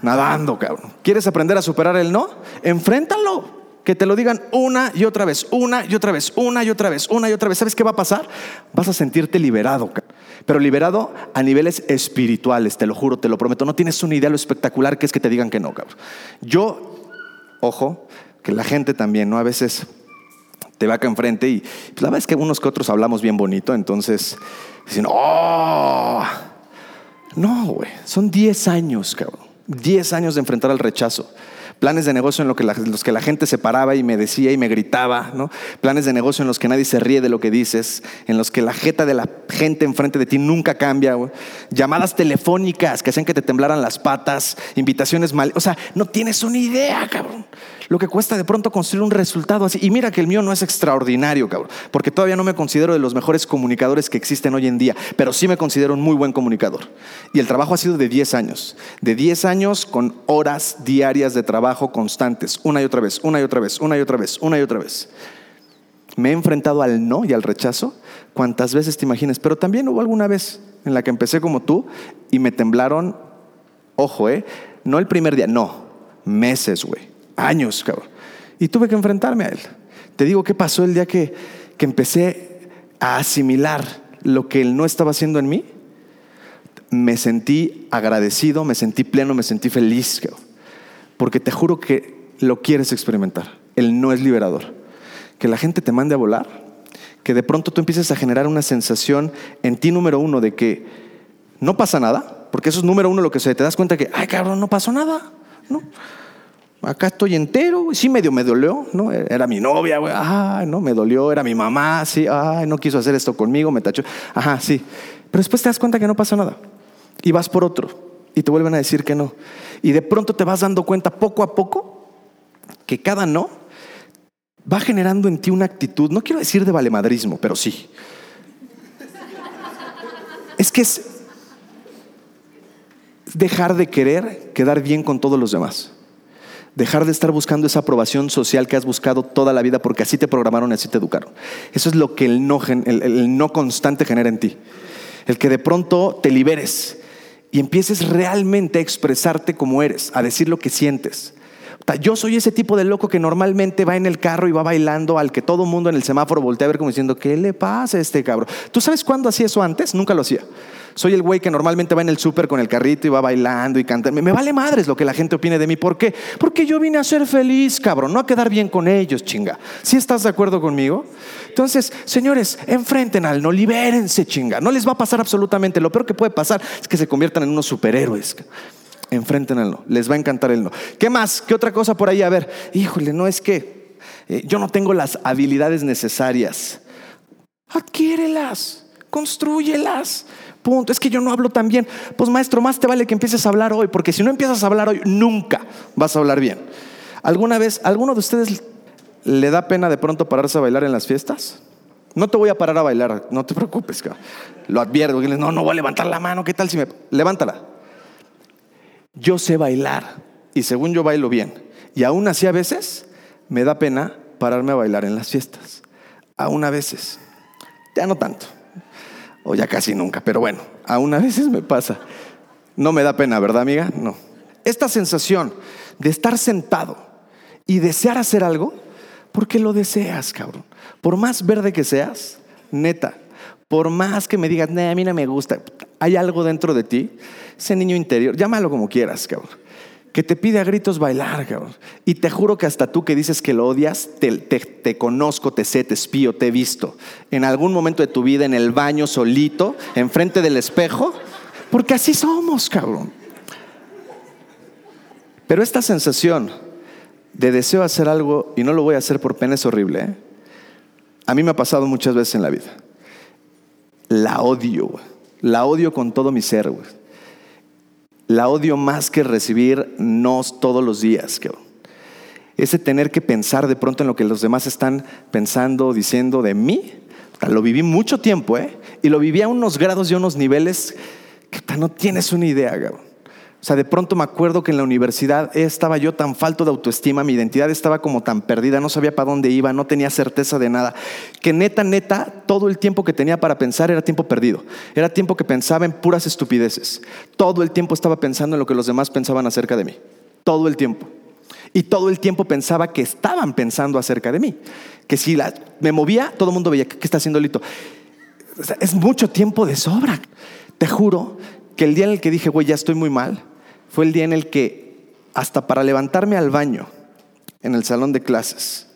Nadando, cabrón. ¿Quieres aprender a superar el no? Enfréntalo. Que te lo digan una y otra vez, una y otra vez, una y otra vez, una y otra vez. ¿Sabes qué va a pasar? Vas a sentirte liberado, pero liberado a niveles espirituales, te lo juro, te lo prometo. No tienes una idea lo espectacular que es que te digan que no, cabrón. Yo, ojo, que la gente también, ¿no? A veces te va acá enfrente y pues, la verdad es que unos que otros hablamos bien bonito, entonces dicen, oh, no, güey, son 10 años, cabrón, 10 años de enfrentar al rechazo planes de negocio en los que la gente se paraba y me decía y me gritaba, ¿no? planes de negocio en los que nadie se ríe de lo que dices, en los que la jeta de la gente enfrente de ti nunca cambia, llamadas telefónicas que hacían que te temblaran las patas, invitaciones mal, o sea, no tienes una idea, cabrón lo que cuesta de pronto construir un resultado así. Y mira que el mío no es extraordinario, cabrón, porque todavía no me considero de los mejores comunicadores que existen hoy en día, pero sí me considero un muy buen comunicador. Y el trabajo ha sido de 10 años, de 10 años con horas diarias de trabajo constantes, una y otra vez, una y otra vez, una y otra vez, una y otra vez. Me he enfrentado al no y al rechazo cuantas veces te imagines, pero también hubo alguna vez en la que empecé como tú y me temblaron, ojo, eh, no el primer día, no, meses, güey años, cabrón. Y tuve que enfrentarme a él. Te digo qué pasó el día que, que empecé a asimilar lo que él no estaba haciendo en mí. Me sentí agradecido, me sentí pleno, me sentí feliz, cabrón. Porque te juro que lo quieres experimentar. Él no es liberador. Que la gente te mande a volar, que de pronto tú empieces a generar una sensación en ti número uno de que no pasa nada, porque eso es número uno lo que se te das cuenta que, ay cabrón, no pasó nada, ¿no? Acá estoy entero, sí medio me dolió, ¿no? Era mi novia, güey, ah, no, me dolió, era mi mamá, sí, ay, no quiso hacer esto conmigo, me tachó, ajá, sí. Pero después te das cuenta que no pasa nada y vas por otro y te vuelven a decir que no. Y de pronto te vas dando cuenta poco a poco que cada no va generando en ti una actitud, no quiero decir de valemadrismo, pero sí. Es que es dejar de querer quedar bien con todos los demás. Dejar de estar buscando esa aprobación social que has buscado toda la vida porque así te programaron y así te educaron. Eso es lo que el no, el, no constante genera en ti. El que de pronto te liberes y empieces realmente a expresarte como eres, a decir lo que sientes. Yo soy ese tipo de loco que normalmente va en el carro y va bailando al que todo mundo en el semáforo voltea a ver como diciendo, ¿qué le pasa a este cabrón? ¿Tú sabes cuándo hacía eso antes? Nunca lo hacía. Soy el güey que normalmente va en el súper con el carrito y va bailando y cantando. Me, vale madres lo que la gente opine de mí. ¿Por qué? Porque yo vine a ser feliz, cabrón, no a quedar bien con ellos, chinga. ¿Sí estás de acuerdo conmigo? Entonces, señores, enfrenten al no, libérense, chinga. No les va a pasar absolutamente. Lo peor que puede pasar es que se conviertan en unos superhéroes. Enfrenten al no. Les va a encantar el no. ¿Qué más? ¿Qué otra cosa por ahí? A ver, híjole, no es que eh, yo no tengo las habilidades necesarias. Adquiérelas, construyelas. Punto. Es que yo no hablo tan bien. Pues maestro, más te vale que empieces a hablar hoy, porque si no empiezas a hablar hoy, nunca vas a hablar bien. ¿Alguna vez, alguno de ustedes le da pena de pronto pararse a bailar en las fiestas? No te voy a parar a bailar, no te preocupes. Lo advierto. No, no voy a levantar la mano. ¿Qué tal si me... Levántala. Yo sé bailar y según yo bailo bien. Y aún así a veces me da pena pararme a bailar en las fiestas. Aún a veces. Ya no tanto o ya casi nunca, pero bueno, aún a veces me pasa. No me da pena, ¿verdad, amiga? No. Esta sensación de estar sentado y desear hacer algo, porque lo deseas, cabrón. Por más verde que seas, neta, por más que me digas, a mí no me gusta, hay algo dentro de ti, ese niño interior, llámalo como quieras, cabrón que te pide a gritos bailar, cabrón. Y te juro que hasta tú que dices que lo odias, te, conozco, te sé, te espío, te he visto. En algún momento de tu vida, en el baño solito, enfrente del espejo, porque así somos, cabrón. Pero esta sensación de deseo hacer algo y no lo voy a hacer por pena es horrible. ¿eh? a mí me ha pasado muchas veces en la vida. La odio. La odio con todo mi ser, güey. La odio más que recibir nos todos los días, cabrón. Ese tener que pensar de pronto en lo que los demás están pensando, diciendo de mí, lo viví mucho tiempo, ¿eh? Y lo viví a unos grados y a unos niveles que no tienes una idea, cabrón. O sea, de pronto me acuerdo que en la universidad estaba yo tan falto de autoestima, mi identidad estaba como tan perdida, no sabía para dónde iba, no tenía certeza de nada, que neta, neta, todo el tiempo que tenía para pensar era tiempo perdido. Era tiempo que pensaba en puras estupideces. Todo el tiempo estaba pensando en lo que los demás pensaban acerca de mí. Todo el tiempo. Y todo el tiempo pensaba que estaban pensando acerca de mí. Que si me movía, todo el mundo veía, ¿qué está haciendo Lito? es mucho tiempo de sobra. Te juro que el día en el que dije, güey, ya estoy muy mal, fue el día en el que hasta para levantarme al baño en el salón de clases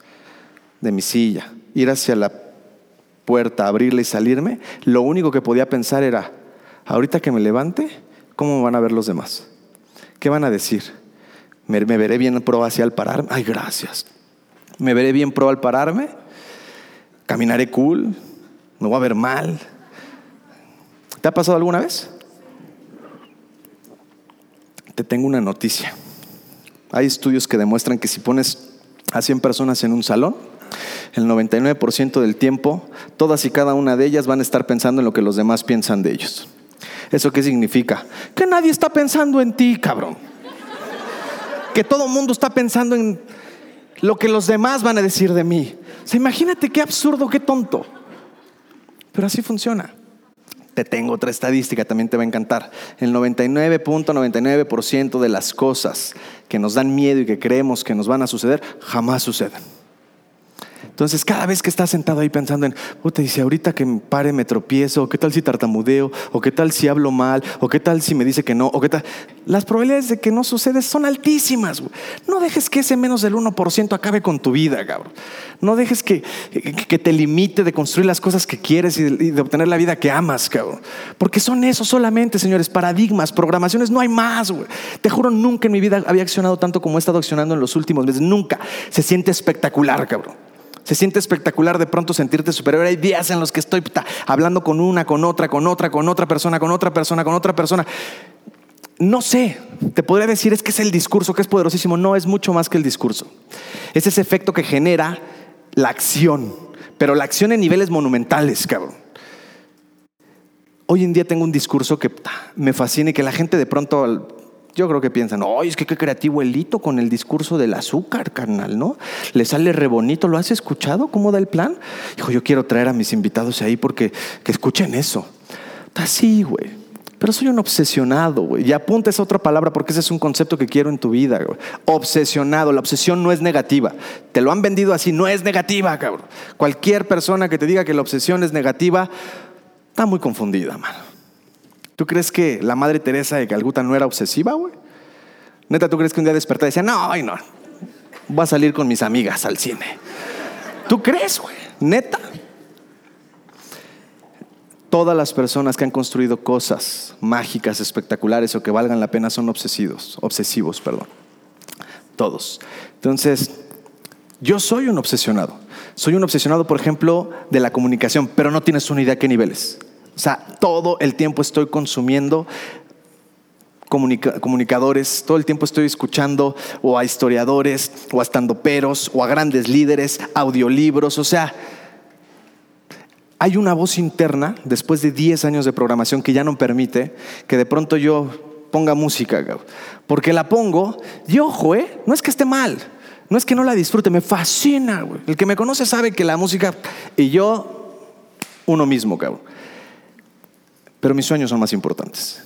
de mi silla, ir hacia la puerta, abrirla y salirme, lo único que podía pensar era, ahorita que me levante, ¿cómo van a ver los demás? ¿Qué van a decir? ¿Me, veré bien pro hacia al pararme? Ay, gracias. ¿Me veré bien pro al pararme? ¿Caminaré cool? ¿Me voy a ver mal? ¿Te ha pasado alguna vez? Te tengo una noticia. Hay estudios que demuestran que si pones a 100 personas en un salón, el 99% del tiempo, todas y cada una de ellas van a estar pensando en lo que los demás piensan de ellos. ¿Eso qué significa? Que nadie está pensando en ti, cabrón. Que todo el mundo está pensando en lo que los demás van a decir de mí. O imagínate qué absurdo, qué tonto. Pero así funciona. Te tengo otra estadística, también te va a encantar. El 99.99% de las cosas que nos dan miedo y que creemos que nos van a suceder, jamás suceden. Entonces, cada vez que estás sentado ahí pensando en, te dice, ahorita que me pare me tropiezo, o qué tal si tartamudeo, o qué tal si hablo mal, o qué tal si me dice que no, o qué tal. Las probabilidades de que no sucede son altísimas. No dejes que ese menos del 1% acabe con tu vida, cabrón. No dejes que, te limite de construir las cosas que quieres y de, obtener la vida que amas, cabrón. Porque son eso solamente, señores, paradigmas, programaciones, no hay más, güey. Te juro, nunca en mi vida había accionado tanto como he estado accionando en los últimos meses. Nunca. Se siente espectacular, cabrón. Se siente espectacular de pronto sentirte superior. Hay días en los que estoy hablando con una, con otra, con otra, con otra persona, con otra persona, con otra persona. No sé, te podría decir es que es el discurso, que es poderosísimo. No, es mucho más que el discurso. Es ese efecto que genera la acción, pero la acción en niveles monumentales, cabrón. Hoy en día tengo un discurso que me fascina y que la gente de pronto yo creo que piensan, oye, es que qué creativo el hito con el discurso del azúcar, carnal, ¿no? Le sale re bonito, ¿lo has escuchado? ¿Cómo da el plan? Dijo, yo quiero traer a mis invitados ahí porque que escuchen eso. Así, güey. Pero soy un obsesionado, güey. Y apunta esa otra palabra porque ese es un concepto que quiero en tu vida, güey. Obsesionado. La obsesión no es negativa. Te lo han vendido así, no es negativa, cabrón. Cualquier persona que te diga que la obsesión es negativa, está muy confundida, mano. ¿Tú crees que la madre Teresa de Calcuta no era obsesiva, güey? Neta, ¿tú crees que un día despertaba y decía, no, ay, no, voy a salir con mis amigas al cine? ¿Tú crees, güey? Neta. Todas las personas que han construido cosas mágicas, espectaculares o que valgan la pena son obsesivos, obsesivos, perdón. Todos. Entonces, yo soy un obsesionado. Soy un obsesionado, por ejemplo, de la comunicación, pero no tienes una idea qué niveles. O sea, todo el tiempo estoy consumiendo comunicadores, todo el tiempo estoy escuchando o a historiadores, o a estandoperos, o a grandes líderes, audiolibros, o sea, hay una voz interna después de 10 años de programación que ya no permite que de pronto yo ponga música, porque la pongo y ojo, ¿eh? no es que esté mal, no es que no la disfrute, me fascina, El que me conoce sabe que la música y yo, uno mismo, cabrón. Pero mis sueños son más importantes.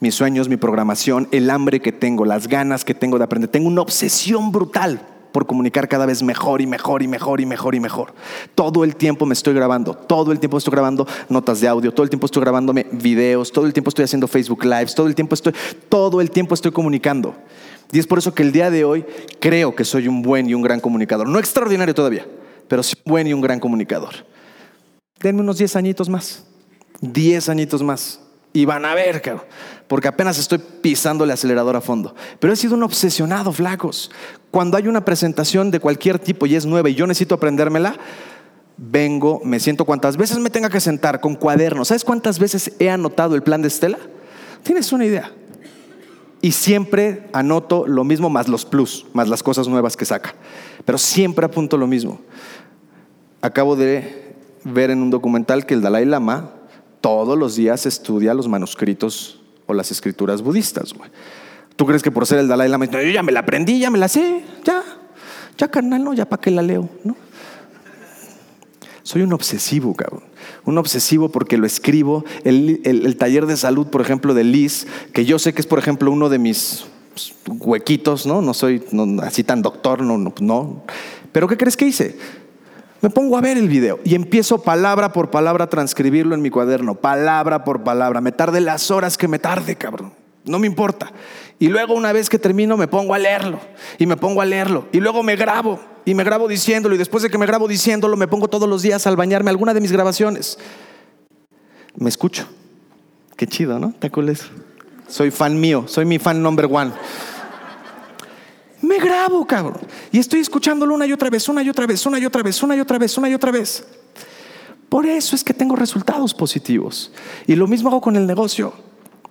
Mis sueños, mi programación, el hambre que tengo, las ganas que tengo de aprender. Tengo una obsesión brutal por comunicar cada vez mejor y mejor y mejor y mejor y mejor. Todo el tiempo me estoy grabando, todo el tiempo estoy grabando notas de audio, todo el tiempo estoy grabándome videos, todo el tiempo estoy haciendo Facebook Lives, todo el tiempo estoy, todo el tiempo estoy comunicando. Y es por eso que el día de hoy creo que soy un buen y un gran comunicador. No extraordinario todavía, pero sí un buen y un gran comunicador. Denme unos 10 añitos más. Diez añitos más. Y van a ver, cabrón, porque apenas estoy pisando el acelerador a fondo. Pero he sido un obsesionado, flacos. Cuando hay una presentación de cualquier tipo y es nueva y yo necesito aprendérmela, vengo, me siento cuantas veces me tenga que sentar con cuadernos. ¿Sabes cuántas veces he anotado el plan de Estela? ¿Tienes una idea? Y siempre anoto lo mismo más los plus, más las cosas nuevas que saca. Pero siempre apunto lo mismo. Acabo de ver en un documental que el Dalai Lama todos los días estudia los manuscritos o las escrituras budistas. ¿Tú crees que por ser el Dalai Lama, yo ya me la aprendí, ya me la sé, ya, ya carnal, no, ya para qué la leo, ¿no? Soy un obsesivo, cabrón. Un obsesivo porque lo escribo. El, taller de salud, por ejemplo, de Liz, que yo sé que es, por ejemplo, uno de mis pues, huequitos, ¿no? No soy así tan doctor, no, no, no. Pero ¿qué crees que hice? Me pongo a ver el video y empiezo palabra por palabra a transcribirlo en mi cuaderno, palabra por palabra. Me tarde las horas que me tarde, cabrón. No me importa. Y luego una vez que termino me pongo a leerlo y me pongo a leerlo y luego me grabo y me grabo diciéndolo y después de que me grabo diciéndolo me pongo todos los días al bañarme alguna de mis grabaciones. Me escucho. Qué chido, ¿no? ¿Te acuerdas? Soy fan mío, soy mi fan number one. Me grabo, cabrón. Y estoy escuchándolo una y otra vez, una y otra vez, una y otra vez, una y otra vez, una y otra vez. Por eso es que tengo resultados positivos. Y lo mismo hago con el negocio.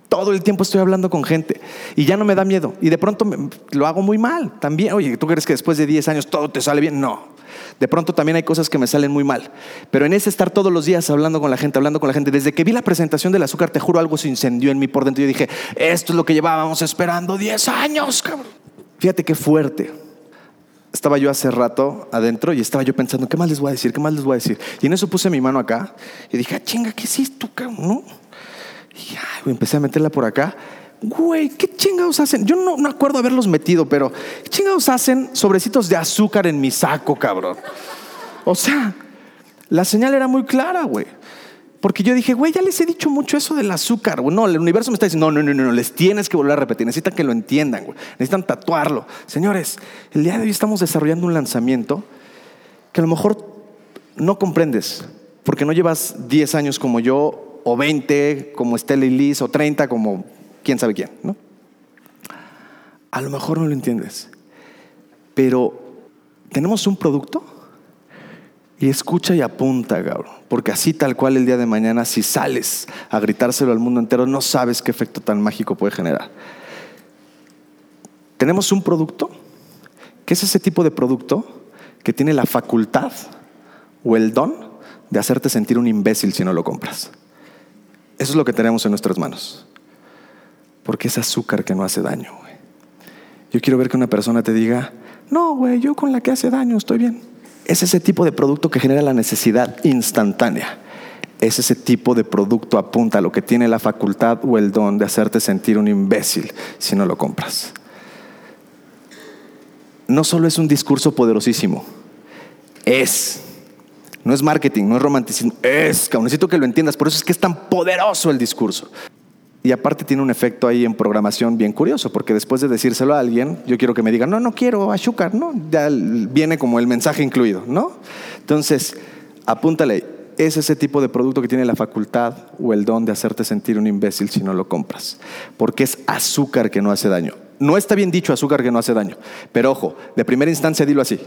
Todo el tiempo estoy hablando con gente y ya no me da miedo. Y de pronto lo hago muy mal también. Oye, ¿tú crees que después de 10 años todo te sale bien? No. De pronto también hay cosas que me salen muy mal. Pero en ese estar todos los días hablando con la gente, hablando con la gente, desde que vi la presentación del azúcar, te juro, algo se incendió en mí por dentro. Yo dije, esto es lo que llevábamos esperando 10 años, cabrón. Fíjate qué fuerte. Estaba yo hace rato adentro y estaba yo pensando, ¿qué más les voy a decir? ¿Qué más les voy a decir? Y en eso puse mi mano acá y dije, ah, chinga, ¿qué es esto, cabrón? ¿No? Y empecé a meterla por acá. Güey, ¿qué chingados hacen? Yo no, no acuerdo haberlos metido, pero ¿qué chingados hacen sobrecitos de azúcar en mi saco, cabrón? O sea, la señal era muy clara, güey. Porque yo dije, güey, ya les he dicho mucho eso del azúcar. No, el universo me está diciendo, no, no, no, no, les tienes que volver a repetir. Necesitan que lo entiendan, güey. Necesitan tatuarlo. Señores, el día de hoy estamos desarrollando un lanzamiento que a lo mejor no comprendes, porque no llevas 10 años como yo o 20 como Estela y Liz, o 30 como quién sabe quién, ¿no? A lo mejor no lo entiendes, pero tenemos un producto y escucha y apunta, cabrón, porque así tal cual el día de mañana, si sales a gritárselo al mundo entero, no sabes qué efecto tan mágico puede generar. Tenemos un producto, que es ese tipo de producto que tiene la facultad o el don de hacerte sentir un imbécil si no lo compras. Eso es lo que tenemos en nuestras manos. Porque es azúcar que no hace daño, Yo quiero ver que una persona te diga, no, güey, yo con la que hace daño estoy bien. Es ese tipo de producto que genera la necesidad instantánea. Es ese tipo de producto apunta a lo que tiene la facultad o el don de hacerte sentir un imbécil si no lo compras. No solo es un discurso poderosísimo, es no es marketing, no es romanticismo, es, necesito que lo entiendas. Por eso es que es tan poderoso el discurso. Y aparte tiene un efecto ahí en programación bien curioso, porque después de decírselo a alguien, yo quiero que me diga, no, no quiero azúcar, ¿no? Ya viene como el mensaje incluido, ¿no? Entonces, apúntale, es ese tipo de producto que tiene la facultad o el don de hacerte sentir un imbécil si no lo compras, porque es azúcar que no hace daño. No está bien dicho azúcar que no hace daño, pero ojo, de primera instancia dilo así,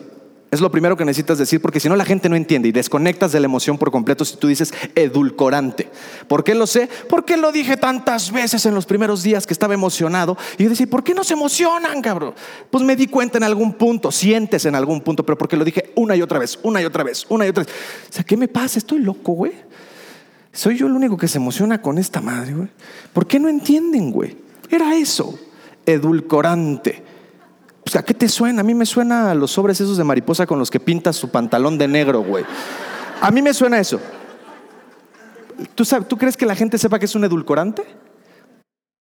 es lo primero que necesitas decir porque si no la gente no entiende y desconectas de la emoción por completo si tú dices edulcorante. ¿Por qué lo sé? Porque lo dije tantas veces en los primeros días que estaba emocionado y yo decía, ¿por qué no se emocionan, cabrón? Pues me di cuenta en algún punto, sientes en algún punto, pero porque lo dije una y otra vez, una y otra vez, una y otra vez. O sea, ¿qué me pasa? Estoy loco, güey. Soy yo el único que se emociona con esta madre, güey. ¿Por qué no entienden, güey? Era eso, edulcorante. ¿Qué te suena? A mí me suena a los sobres esos de mariposa con los que pintas su pantalón de negro, güey. A mí me suena eso. ¿Tú, ¿Tú crees que la gente sepa que es un edulcorante?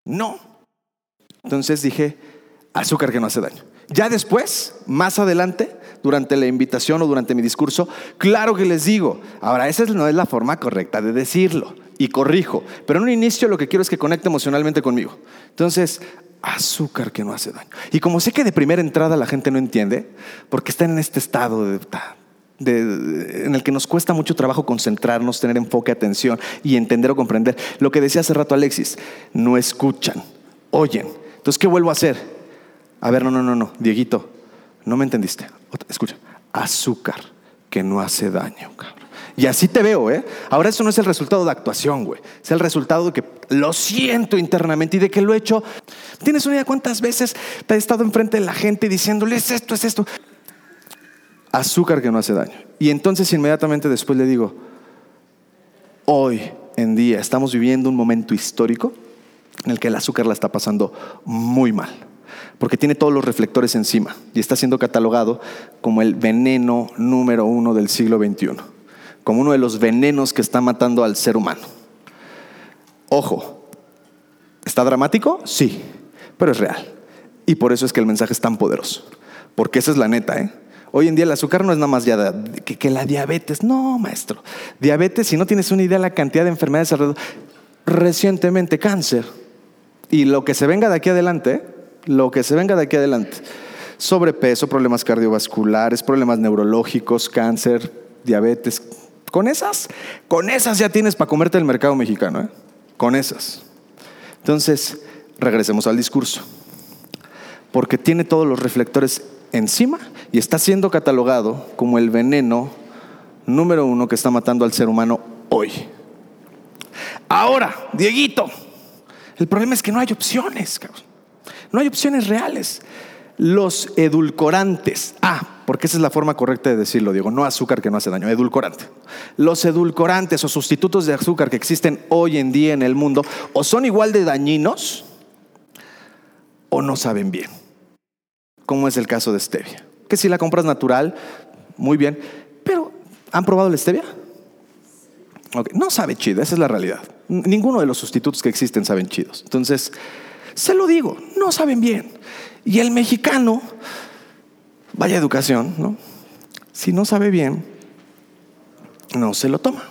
No. Entonces dije, azúcar que no hace daño. Ya después, más adelante, durante la invitación o durante mi discurso, claro que les digo, ahora esa no es la forma correcta de decirlo y corrijo, pero en un inicio lo que quiero es que conecte emocionalmente conmigo. Entonces, azúcar que no hace daño. Y como sé que de primera entrada la gente no entiende, porque está en este estado en el que nos cuesta mucho trabajo concentrarnos, tener enfoque, atención y entender o comprender. Lo que decía hace rato Alexis, no escuchan, oyen. Entonces, ¿qué vuelvo a hacer? A ver, no, no, no, no, Dieguito, no me entendiste. Escucha, azúcar que no hace daño, cabrón. Y así te veo, ¿eh? Ahora eso no es el resultado de actuación, güey. Es el resultado de que lo siento internamente y de que lo he hecho. ¿Tienes una idea cuántas veces te he estado enfrente de la gente diciéndole es esto, es esto? Azúcar que no hace daño. Y entonces inmediatamente después le digo, hoy en día estamos viviendo un momento histórico en el que el azúcar la está pasando muy mal, porque tiene todos los reflectores encima y está siendo catalogado como el veneno número uno del siglo XXI, como uno de los venenos que está matando al ser humano. Ojo, ¿está dramático? Sí, pero es real. Y por eso es que el mensaje es tan poderoso, porque esa es la neta, ¿eh? Hoy en día el azúcar no es nada más ya que, la diabetes. No, maestro. Diabetes, si no tienes una idea de la cantidad de enfermedades alrededor. Recientemente cáncer. Y lo que se venga de aquí adelante, lo que se venga de aquí adelante. Sobrepeso, problemas cardiovasculares, problemas neurológicos, cáncer, diabetes. Con esas, con esas ya tienes para comerte el mercado mexicano. ¿eh? Con esas. Entonces, regresemos al discurso. Porque tiene todos los reflectores encima y está siendo catalogado como el veneno número uno que está matando al ser humano hoy. Ahora, Dieguito, el problema es que no hay opciones, no hay opciones reales. Los edulcorantes, ah, porque esa es la forma correcta de decirlo, Diego, no azúcar que no hace daño, edulcorante. Los edulcorantes o sustitutos de azúcar que existen hoy en día en el mundo o son igual de dañinos o no saben bien como es el caso de stevia. Que si la compras natural, muy bien, pero ¿han probado la stevia? No sabe chido, esa es la realidad. Ninguno de los sustitutos que existen saben chidos. Entonces, se lo digo, no saben bien. Y el mexicano, vaya educación, ¿no? Si no sabe bien, no se lo toma.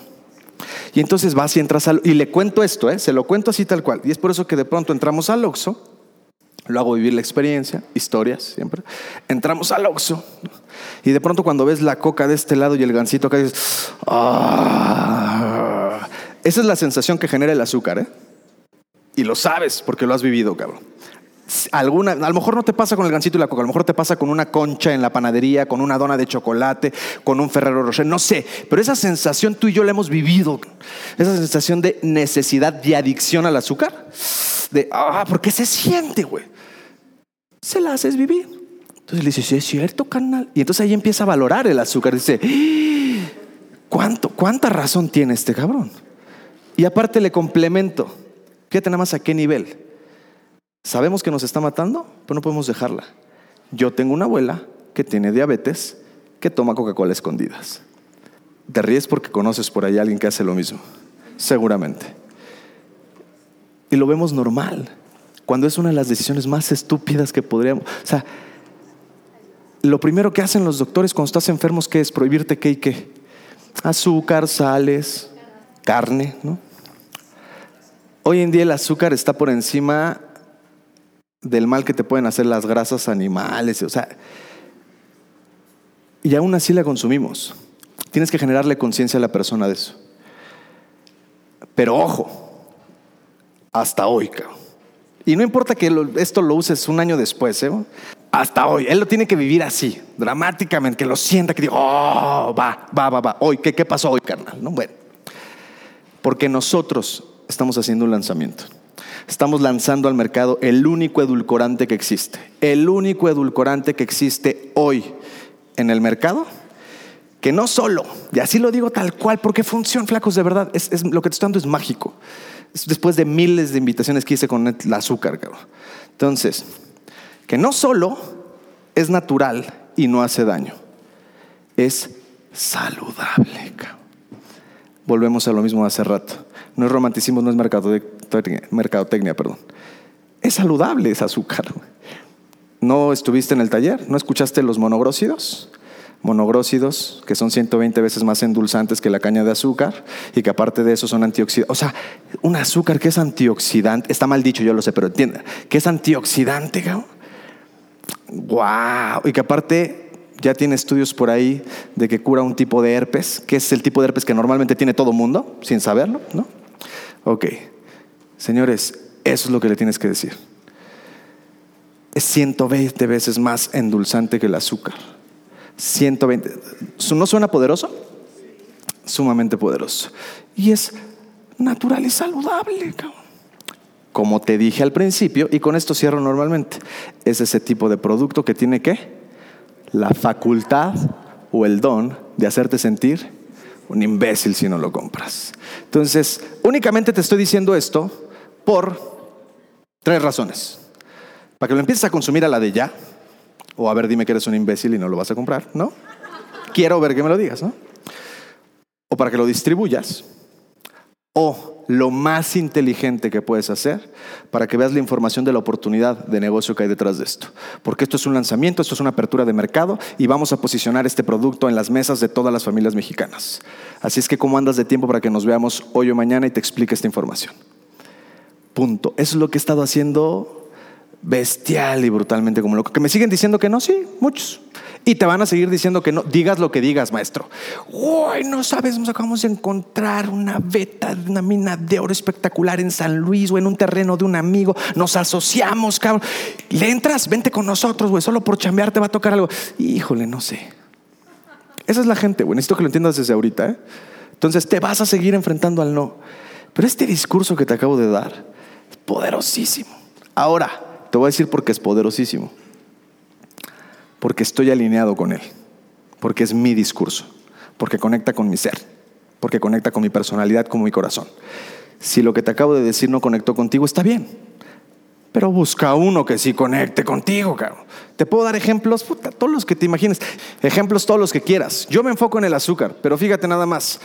Y entonces vas y entras al... Y le cuento esto, ¿eh? se lo cuento así tal cual. Y es por eso que de pronto entramos al Oxxo lo hago vivir la experiencia, historias siempre. Entramos al Oxxo y de pronto cuando ves la coca de este lado y el gansito acá dices, ah". esa es la sensación que genera el azúcar, ¿eh? Y lo sabes porque lo has vivido, cabrón. Alguna, a lo mejor no te pasa con el gansito y la coca, a lo mejor te pasa con una concha en la panadería, con una dona de chocolate, con un Ferrero Rocher, no sé, pero esa sensación tú y yo la hemos vivido, esa sensación de necesidad, de adicción al azúcar, de, ah, porque se siente, güey se la haces vivir. Entonces le dice, sí, es cierto, carnal. Y entonces ahí empieza a valorar el azúcar. Dice, ¿cuánto, ¿cuánta razón tiene este cabrón? Y aparte le complemento, ¿qué tenemos a qué nivel? Sabemos que nos está matando, pero no podemos dejarla. Yo tengo una abuela que tiene diabetes, que toma Coca-Cola escondidas. Te ríes porque conoces por ahí a alguien que hace lo mismo, seguramente. Y lo vemos normal cuando es una de las decisiones más estúpidas que podríamos. O sea, lo primero que hacen los doctores cuando estás enfermo es es prohibirte qué y qué. Azúcar, sales, carne, ¿no? Hoy en día el azúcar está por encima del mal que te pueden hacer las grasas animales, o sea, y aún así la consumimos. Tienes que generarle conciencia a la persona de eso. Pero ojo, hasta hoy, cabrón. Y no importa que esto lo uses un año después, ¿eh? hasta hoy. Él lo tiene que vivir así, dramáticamente, que lo sienta, que diga, oh, va, va, va, va. Hoy, ¿qué, qué pasó hoy, carnal? ¿No? Bueno, porque nosotros estamos haciendo un lanzamiento. Estamos lanzando al mercado el único edulcorante que existe. El único edulcorante que existe hoy en el mercado que no solo, y así lo digo tal cual, porque funciona, flacos, de verdad, es, lo que te estoy dando es mágico después de miles de invitaciones que hice con el azúcar, cabrón. Entonces, que no solo es natural y no hace daño, es saludable, cabrón. Volvemos a lo mismo de hace rato. No es romanticismo, no es mercadotecnia, perdón. Es saludable ese azúcar. ¿No estuviste en el taller? ¿No escuchaste los monogrócidos? monogrócidos, que son 120 veces más endulzantes que la caña de azúcar y que aparte de eso son antioxidantes. O sea, un azúcar que es antioxidante, está mal dicho, yo lo sé, pero entienda, que es antioxidante, ¡Wow! Y que aparte ya tiene estudios por ahí de que cura un tipo de herpes, que es el tipo de herpes que normalmente tiene todo mundo, sin saberlo, ¿no? Ok. Señores, eso es lo que le tienes que decir. Es 120 veces más endulzante que el azúcar. 120. ¿No suena poderoso? sumamente poderoso. Y es natural y saludable, Como te dije al principio, y con esto cierro normalmente, es ese tipo de producto que tiene que la facultad o el don de hacerte sentir un imbécil si no lo compras. Entonces, únicamente te estoy diciendo esto por tres razones. Para que lo empieces a consumir a la de ya, o a ver, dime que eres un imbécil y no lo vas a comprar, ¿no? Quiero ver que me lo digas, ¿no? O para que lo distribuyas, o lo más inteligente que puedes hacer para que veas la información de la oportunidad de negocio que hay detrás de esto. Porque esto es un lanzamiento, esto es una apertura de mercado y vamos a posicionar este producto en las mesas de todas las familias mexicanas. Así es que, ¿cómo andas de tiempo para que nos veamos hoy o mañana y te explique esta información? Punto. Eso es lo que he estado haciendo bestial y brutalmente como loco. Que me siguen diciendo que no, sí, muchos. Y te van a seguir diciendo que no, digas lo que digas, maestro. Uy, no sabes, nos acabamos de encontrar una beta de una mina de oro espectacular en San Luis o en un terreno de un amigo. Nos asociamos, cabrón. Le entras, vente con nosotros, güey. Solo por chambear te va a tocar algo. Híjole, no sé. Esa es la gente, güey. Necesito que lo entiendas desde ahorita. ¿eh? Entonces te vas a seguir enfrentando al no. Pero este discurso que te acabo de dar poderosísimo. Ahora, te voy a decir por qué es poderosísimo porque estoy alineado con Él, porque es mi discurso, porque conecta con mi ser, porque conecta con mi personalidad, con mi corazón. Si lo que te acabo de decir no conectó contigo, está bien, pero busca uno que sí conecte contigo, cabrón. Te puedo dar ejemplos, puta, todos los que te imagines, ejemplos todos los que quieras. Yo me enfoco en el azúcar, pero fíjate nada más,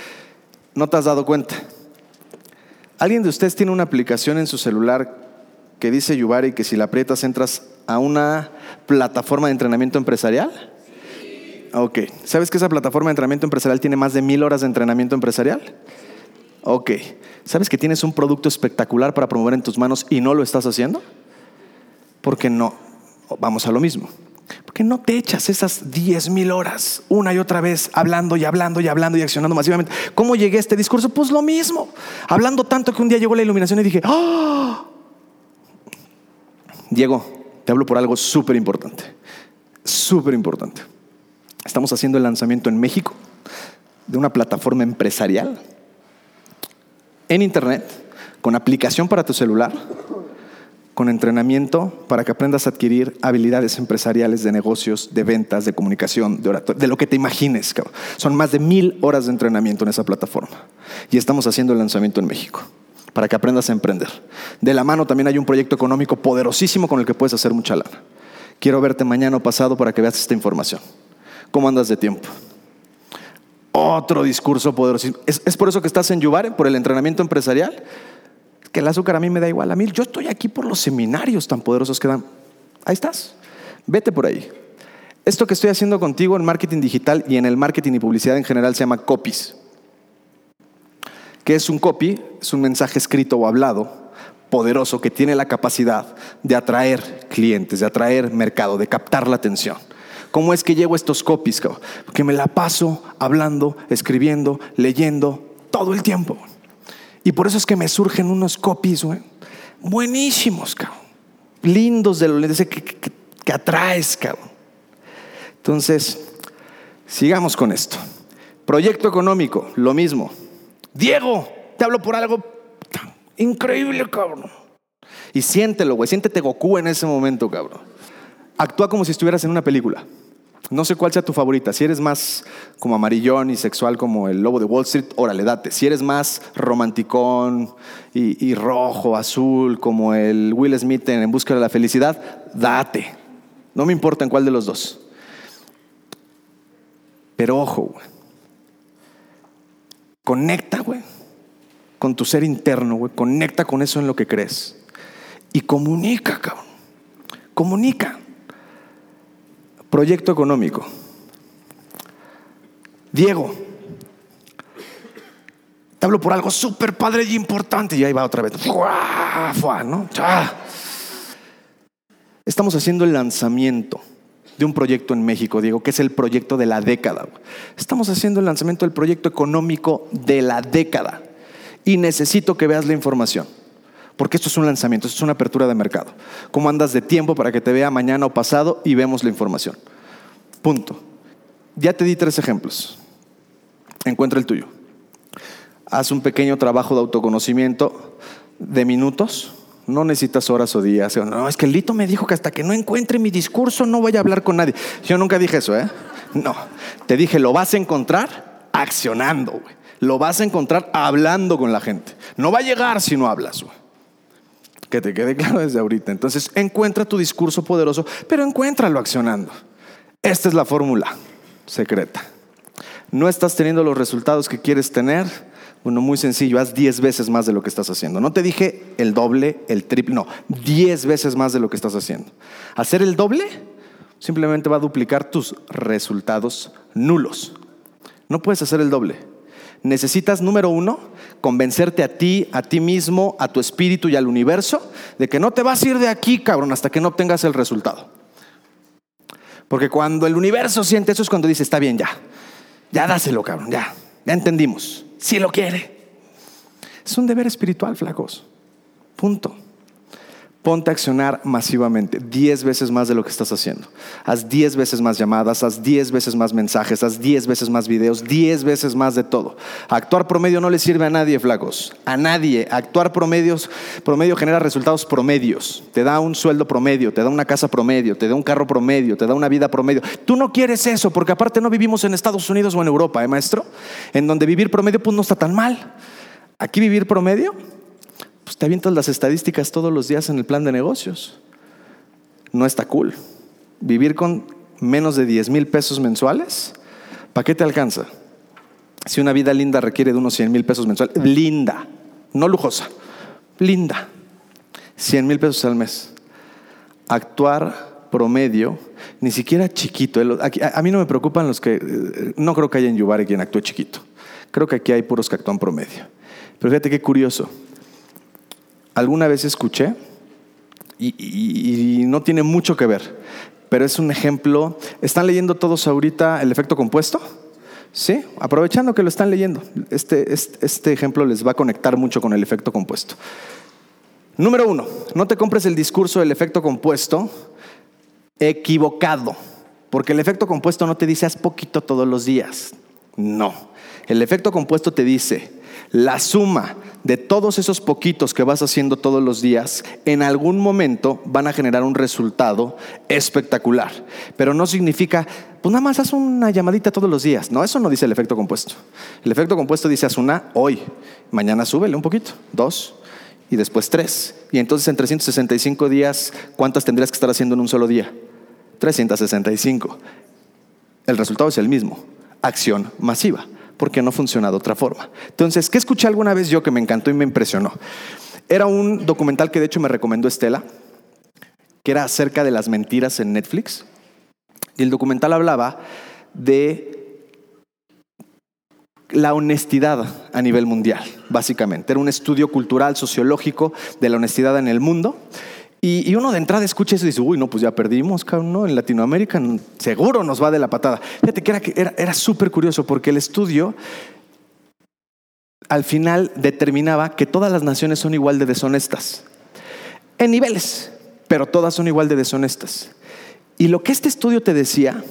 no te has dado cuenta. ¿Alguien de ustedes tiene una aplicación en su celular que dice Yubari que si la aprietas entras a una plataforma de entrenamiento empresarial? Ok. ¿Sabes que esa plataforma de entrenamiento empresarial tiene más de mil horas de entrenamiento empresarial? Ok. ¿Sabes que tienes un producto espectacular para promover en tus manos y no lo estás haciendo? Porque no. Vamos a lo mismo. Porque no te echas esas diez mil horas una y otra vez hablando y hablando y hablando y accionando masivamente? ¿Cómo llegué a este discurso? Pues lo mismo. Hablando tanto que un día llegó la iluminación y dije, ¡oh! Diego, te hablo por algo súper importante, súper importante. Estamos haciendo el lanzamiento en México de una plataforma empresarial en Internet, con aplicación para tu celular, con entrenamiento para que aprendas a adquirir habilidades empresariales de negocios, de ventas, de comunicación, de lo que te imagines. Son más de mil horas de entrenamiento en esa plataforma. Y estamos haciendo el lanzamiento en México para que aprendas a emprender. De la mano también hay un proyecto económico poderosísimo con el que puedes hacer mucha lana. Quiero verte mañana o pasado para que veas esta información. ¿Cómo andas de tiempo? Otro discurso poderosísimo. ¿Es, por eso que estás en Yubare, por el entrenamiento empresarial? Que el azúcar a mí me da igual a mí. Yo estoy aquí por los seminarios tan poderosos que dan. Ahí estás. Vete por ahí. Esto que estoy haciendo contigo en marketing digital y en el marketing y publicidad en general se llama copies. ¿Qué es un copy? Es un mensaje escrito o hablado poderoso que tiene la capacidad de atraer clientes, de atraer mercado, de captar la atención. ¿Cómo es que llego a estos copies? Porque me la paso hablando, escribiendo, leyendo todo el tiempo. Y por eso es que me surgen unos copies, buenísimos, cabrón. lindos de lo que, que, que atraes. Cabrón. Entonces, sigamos con esto. Proyecto económico, lo mismo. Diego, te hablo por algo increíble, cabrón. Y siéntelo, güey, siéntete Goku en ese momento, cabrón. Actúa como si estuvieras en una película. No sé cuál sea tu favorita. Si eres más como amarillón y sexual como el lobo de Wall Street, órale, date. Si eres más romanticón y, rojo, azul, como el Will Smith en, en Busca de la Felicidad, date. No me importa en cuál de los dos. Pero ojo, güey. Conecta, güey, con tu ser interno, güey. Conecta con eso en lo que crees. Y comunica, cabrón. Comunica. Proyecto económico. Diego, te hablo por algo súper padre y importante. Y ahí va otra vez. ¿no? Estamos haciendo el lanzamiento de un proyecto en México, Diego, que es el proyecto de la década. Estamos haciendo el lanzamiento del proyecto económico de la década y necesito que veas la información. Porque esto es un lanzamiento, esto es una apertura de mercado. ¿Cómo andas de tiempo para que te vea mañana o pasado y vemos la información? Punto. Ya te di tres ejemplos. Encuentra el tuyo. haz un pequeño trabajo de autoconocimiento de minutos. No necesitas horas o días. No, es que el Lito me dijo que hasta que no encuentre mi discurso no voy a hablar con nadie. Yo nunca dije eso, ¿eh? No. Te dije, lo vas a encontrar accionando, güey. Lo vas a encontrar hablando con la gente. No va a llegar si no hablas, güey. Que te quede claro desde ahorita. Entonces, encuentra tu discurso poderoso, pero encuéntralo accionando. Esta es la fórmula secreta. No estás teniendo los resultados que quieres tener. Bueno, muy sencillo, haz 10 veces más de lo que estás haciendo. No te dije el doble, el triple, no, 10 veces más de lo que estás haciendo. Hacer el doble simplemente va a duplicar tus resultados nulos. No puedes hacer el doble. Necesitas, número uno, convencerte a ti, a ti mismo, a tu espíritu y al universo de que no te vas a ir de aquí, cabrón, hasta que no obtengas el resultado. Porque cuando el universo siente eso es cuando dice, está bien, ya, ya dáselo, cabrón, ya, ya entendimos, si lo quiere. Es un deber espiritual, flacos. Punto ponte a accionar masivamente, 10 veces más de lo que estás haciendo. Haz 10 veces más llamadas, haz 10 veces más mensajes, haz 10 veces más videos, 10 veces más de todo. Actuar promedio no le sirve a nadie, flacos, a nadie. Actuar promedios, promedio genera resultados promedios. Te da un sueldo promedio, te da una casa promedio, te da un carro promedio, te da una vida promedio. Tú no quieres eso, porque aparte no vivimos en Estados Unidos o en Europa, ¿eh, maestro? En donde vivir promedio pues no está tan mal. Aquí vivir promedio pues te avientas las estadísticas todos los días en el plan de negocios. No está cool. Vivir con menos de 10 mil pesos mensuales, ¿para qué te alcanza? Si una vida linda requiere de unos 100 mil pesos mensuales, linda, no lujosa, linda, 100 mil pesos al mes. Actuar promedio, ni siquiera chiquito. A mí no me preocupan los que, eh, no creo que haya en Yubare quien actúe chiquito. Creo que aquí hay puros que actúan promedio. Pero fíjate qué curioso alguna vez escuché, y, no tiene mucho que ver, pero es un ejemplo. ¿Están leyendo todos ahorita el efecto compuesto? Sí, aprovechando que lo están leyendo. Este, este, este, ejemplo les va a conectar mucho con el efecto compuesto. Número uno, no te compres el discurso del efecto compuesto equivocado, porque el efecto compuesto no te dice haz poquito todos los días. No, el efecto compuesto te dice la suma de todos esos poquitos que vas haciendo todos los días, en algún momento van a generar un resultado espectacular. Pero no significa, pues nada más haz una llamadita todos los días. No, eso no dice el efecto compuesto. El efecto compuesto dice haz una hoy, mañana súbele un poquito, dos y después tres. Y entonces en 365 días, ¿cuántas tendrías que estar haciendo en un solo día? 365. El resultado es el mismo, acción masiva porque no funciona de otra forma. Entonces, ¿qué escuché alguna vez yo que me encantó y me impresionó? Era un documental que de hecho me recomendó Estela, que era acerca de las mentiras en Netflix. Y el documental hablaba de la honestidad a nivel mundial, básicamente. Era un estudio cultural, sociológico de la honestidad en el mundo. Y, uno de entrada escucha eso y dice, uy, no, pues ya perdimos, cabrón, ¿no? En Latinoamérica seguro nos va de la patada. Fíjate que era, era, era súper curioso porque el estudio al final determinaba que todas las naciones son igual de deshonestas. En niveles, pero todas son igual de deshonestas. Y lo que este estudio te decía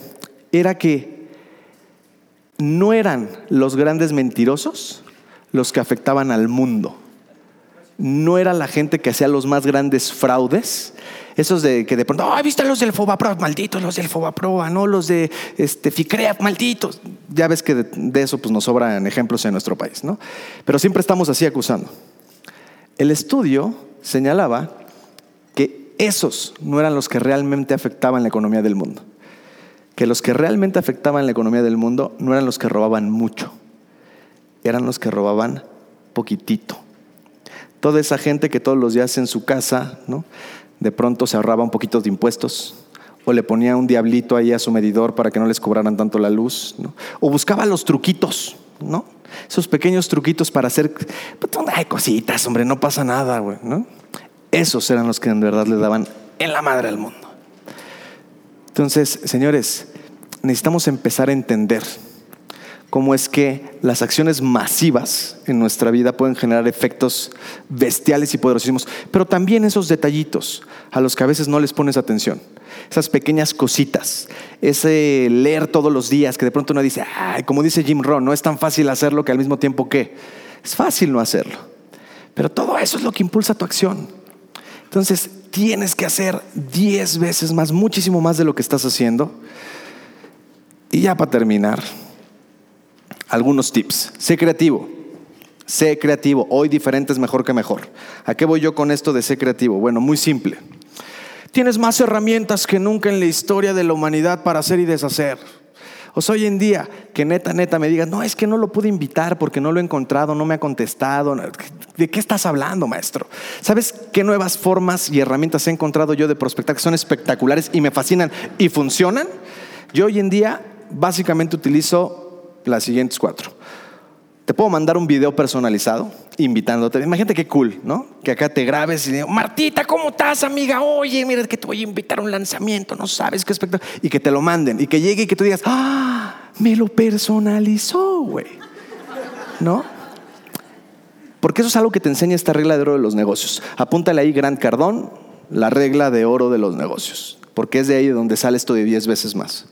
era que no eran los grandes mentirosos los que afectaban al mundo no era la gente que hacía los más grandes fraudes. Esos de que de pronto, ay, viste los del Fobapro, malditos los del Fobapro, no los de este, Ficrea, malditos. Ya ves que de, eso pues, nos sobran ejemplos en nuestro país, ¿no? Pero siempre estamos así acusando. El estudio señalaba que esos no eran los que realmente afectaban la economía del mundo. Que los que realmente afectaban la economía del mundo no eran los que robaban mucho, eran los que robaban poquitito Toda esa gente que todos los días en su casa, ¿no? de pronto se ahorraba un poquito de impuestos, o le ponía un diablito ahí a su medidor para que no les cobraran tanto la luz, ¿no? o buscaba los truquitos, ¿no? Esos pequeños truquitos para hacer, pues, hay cositas, hombre, no pasa nada, güey, ¿no? Esos eran los que en verdad le daban en la madre al mundo. Entonces, señores, necesitamos empezar a entender cómo es que las acciones masivas en nuestra vida pueden generar efectos bestiales y poderosísimos, pero también esos detallitos a los que a veces no les pones atención, esas pequeñas cositas, ese leer todos los días que de pronto uno dice, ay, como dice Jim Rohn, no es tan fácil hacerlo que al mismo tiempo que Es fácil no hacerlo, pero todo eso es lo que impulsa tu acción. Entonces, tienes que hacer 10 veces más, muchísimo más de lo que estás haciendo. Y ya para terminar, algunos tips. Sé creativo. Sé creativo. Hoy diferente es mejor que mejor. ¿A qué voy yo con esto de ser creativo? Bueno, muy simple. Tienes más herramientas que nunca en la historia de la humanidad para hacer y deshacer. O sea, hoy en día, que neta, neta me digas, no, es que no lo pude invitar porque no lo he encontrado, no me ha contestado. ¿De qué estás hablando, maestro? ¿Sabes qué nuevas formas y herramientas he encontrado yo de prospectar que son espectaculares y me fascinan y funcionan? Yo hoy en día básicamente utilizo las siguientes cuatro. Te puedo mandar un video personalizado invitándote. Imagínate qué cool, ¿no? Que acá te grabes y digo, Martita, ¿cómo estás, amiga? Oye, mira que te voy a invitar a un lanzamiento, no sabes qué espectáculo. Y que te lo manden y que llegue y que tú digas, ah, me lo personalizó, güey. ¿No? Porque eso es algo que te enseña esta regla de oro de los negocios. Apúntale ahí, Grant Cardón, la regla de oro de los negocios. Porque es de ahí donde sale esto de 10 veces más.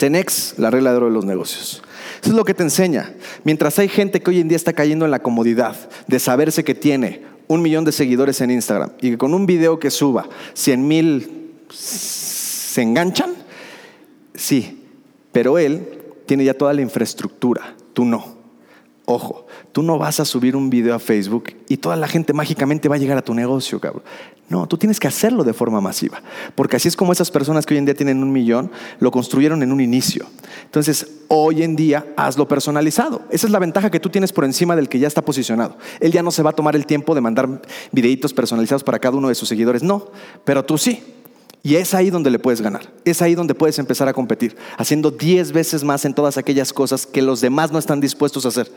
Tenex, la regla de oro de los negocios. Eso es lo que te enseña. Mientras hay gente que hoy en día está cayendo en la comodidad de saberse que tiene un millón de seguidores en Instagram y que con un video que suba 100 mil se enganchan, sí, pero él tiene ya toda la infraestructura, tú no. Ojo, tú no vas a subir un video a Facebook y toda la gente mágicamente va a llegar a tu negocio, cabrón. No, tú tienes que hacerlo de forma masiva, porque así es como esas personas que hoy en día tienen un millón lo construyeron en un inicio. Entonces, hoy en día hazlo personalizado. Esa es la ventaja que tú tienes por encima del que ya está posicionado. Él ya no se va a tomar el tiempo de mandar videitos personalizados para cada uno de sus seguidores, no, pero tú sí. Y es ahí donde le puedes ganar. Es ahí donde puedes empezar a competir, haciendo 10 veces más en todas aquellas cosas que los demás no están dispuestos a hacer.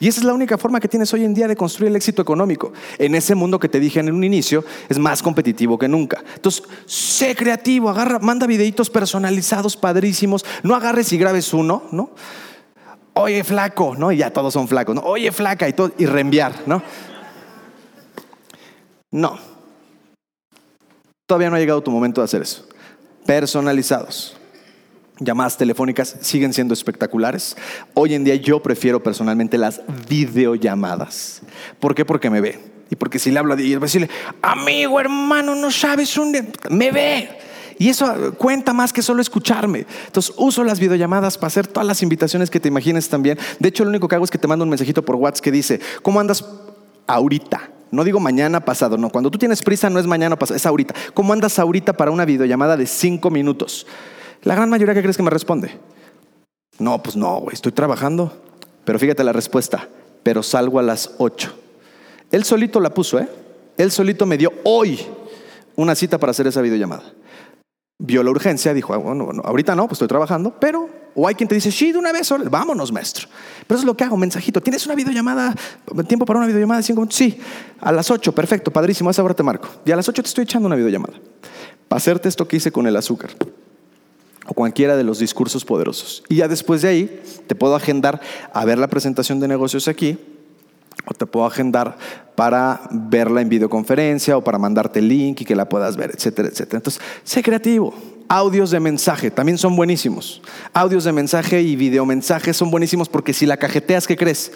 Y esa es la única forma que tienes hoy en día de construir el éxito económico. En ese mundo que te dije en un inicio, es más competitivo que nunca. Entonces, sé creativo, agarra, manda videitos personalizados, padrísimos. No agarres y grabes uno, ¿no? Oye, flaco, ¿no? Y ya todos son flacos, ¿no? Oye, flaca, y todo, y reenviar, ¿no? No. Todavía no ha llegado tu momento de hacer eso. Personalizados llamadas telefónicas siguen siendo espectaculares. Hoy en día yo prefiero personalmente las videollamadas. ¿Por qué? Porque me ve. Y porque si le hablo a decirle, amigo, hermano, no sabes un... Me ve. Y eso cuenta más que solo escucharme. Entonces uso las videollamadas para hacer todas las invitaciones que te imagines también. De hecho, lo único que hago es que te mando un mensajito por WhatsApp que dice, ¿cómo andas ahorita? No digo mañana pasado, no. Cuando tú tienes prisa no es mañana pasado, es ahorita. ¿Cómo andas ahorita para una videollamada de cinco minutos? La gran mayoría que crees que me responde. No, pues no, güey, estoy trabajando. Pero fíjate la respuesta, pero salgo a las 8. Él solito la puso, ¿eh? Él solito me dio hoy una cita para hacer esa videollamada. Vio la urgencia, dijo, ah, bueno, bueno, ahorita no, pues estoy trabajando, pero, o hay quien te dice, sí, de una vez, vámonos, maestro. Pero eso es lo que hago, mensajito. ¿Tienes una videollamada, tiempo para una videollamada de cinco minutos? Sí, a las 8, perfecto, padrísimo, a esa te marco. Y a las 8 te estoy echando una videollamada. Para hacerte esto que hice con el azúcar o cualquiera de los discursos poderosos. Y ya después de ahí te puedo agendar a ver la presentación de negocios aquí o te puedo agendar para verla en videoconferencia o para mandarte el link y que la puedas ver, etcétera, etcétera. Entonces, sé creativo. Audios de mensaje también son buenísimos. Audios de mensaje y videomensajes son buenísimos porque si la cajeteas, ¿qué crees?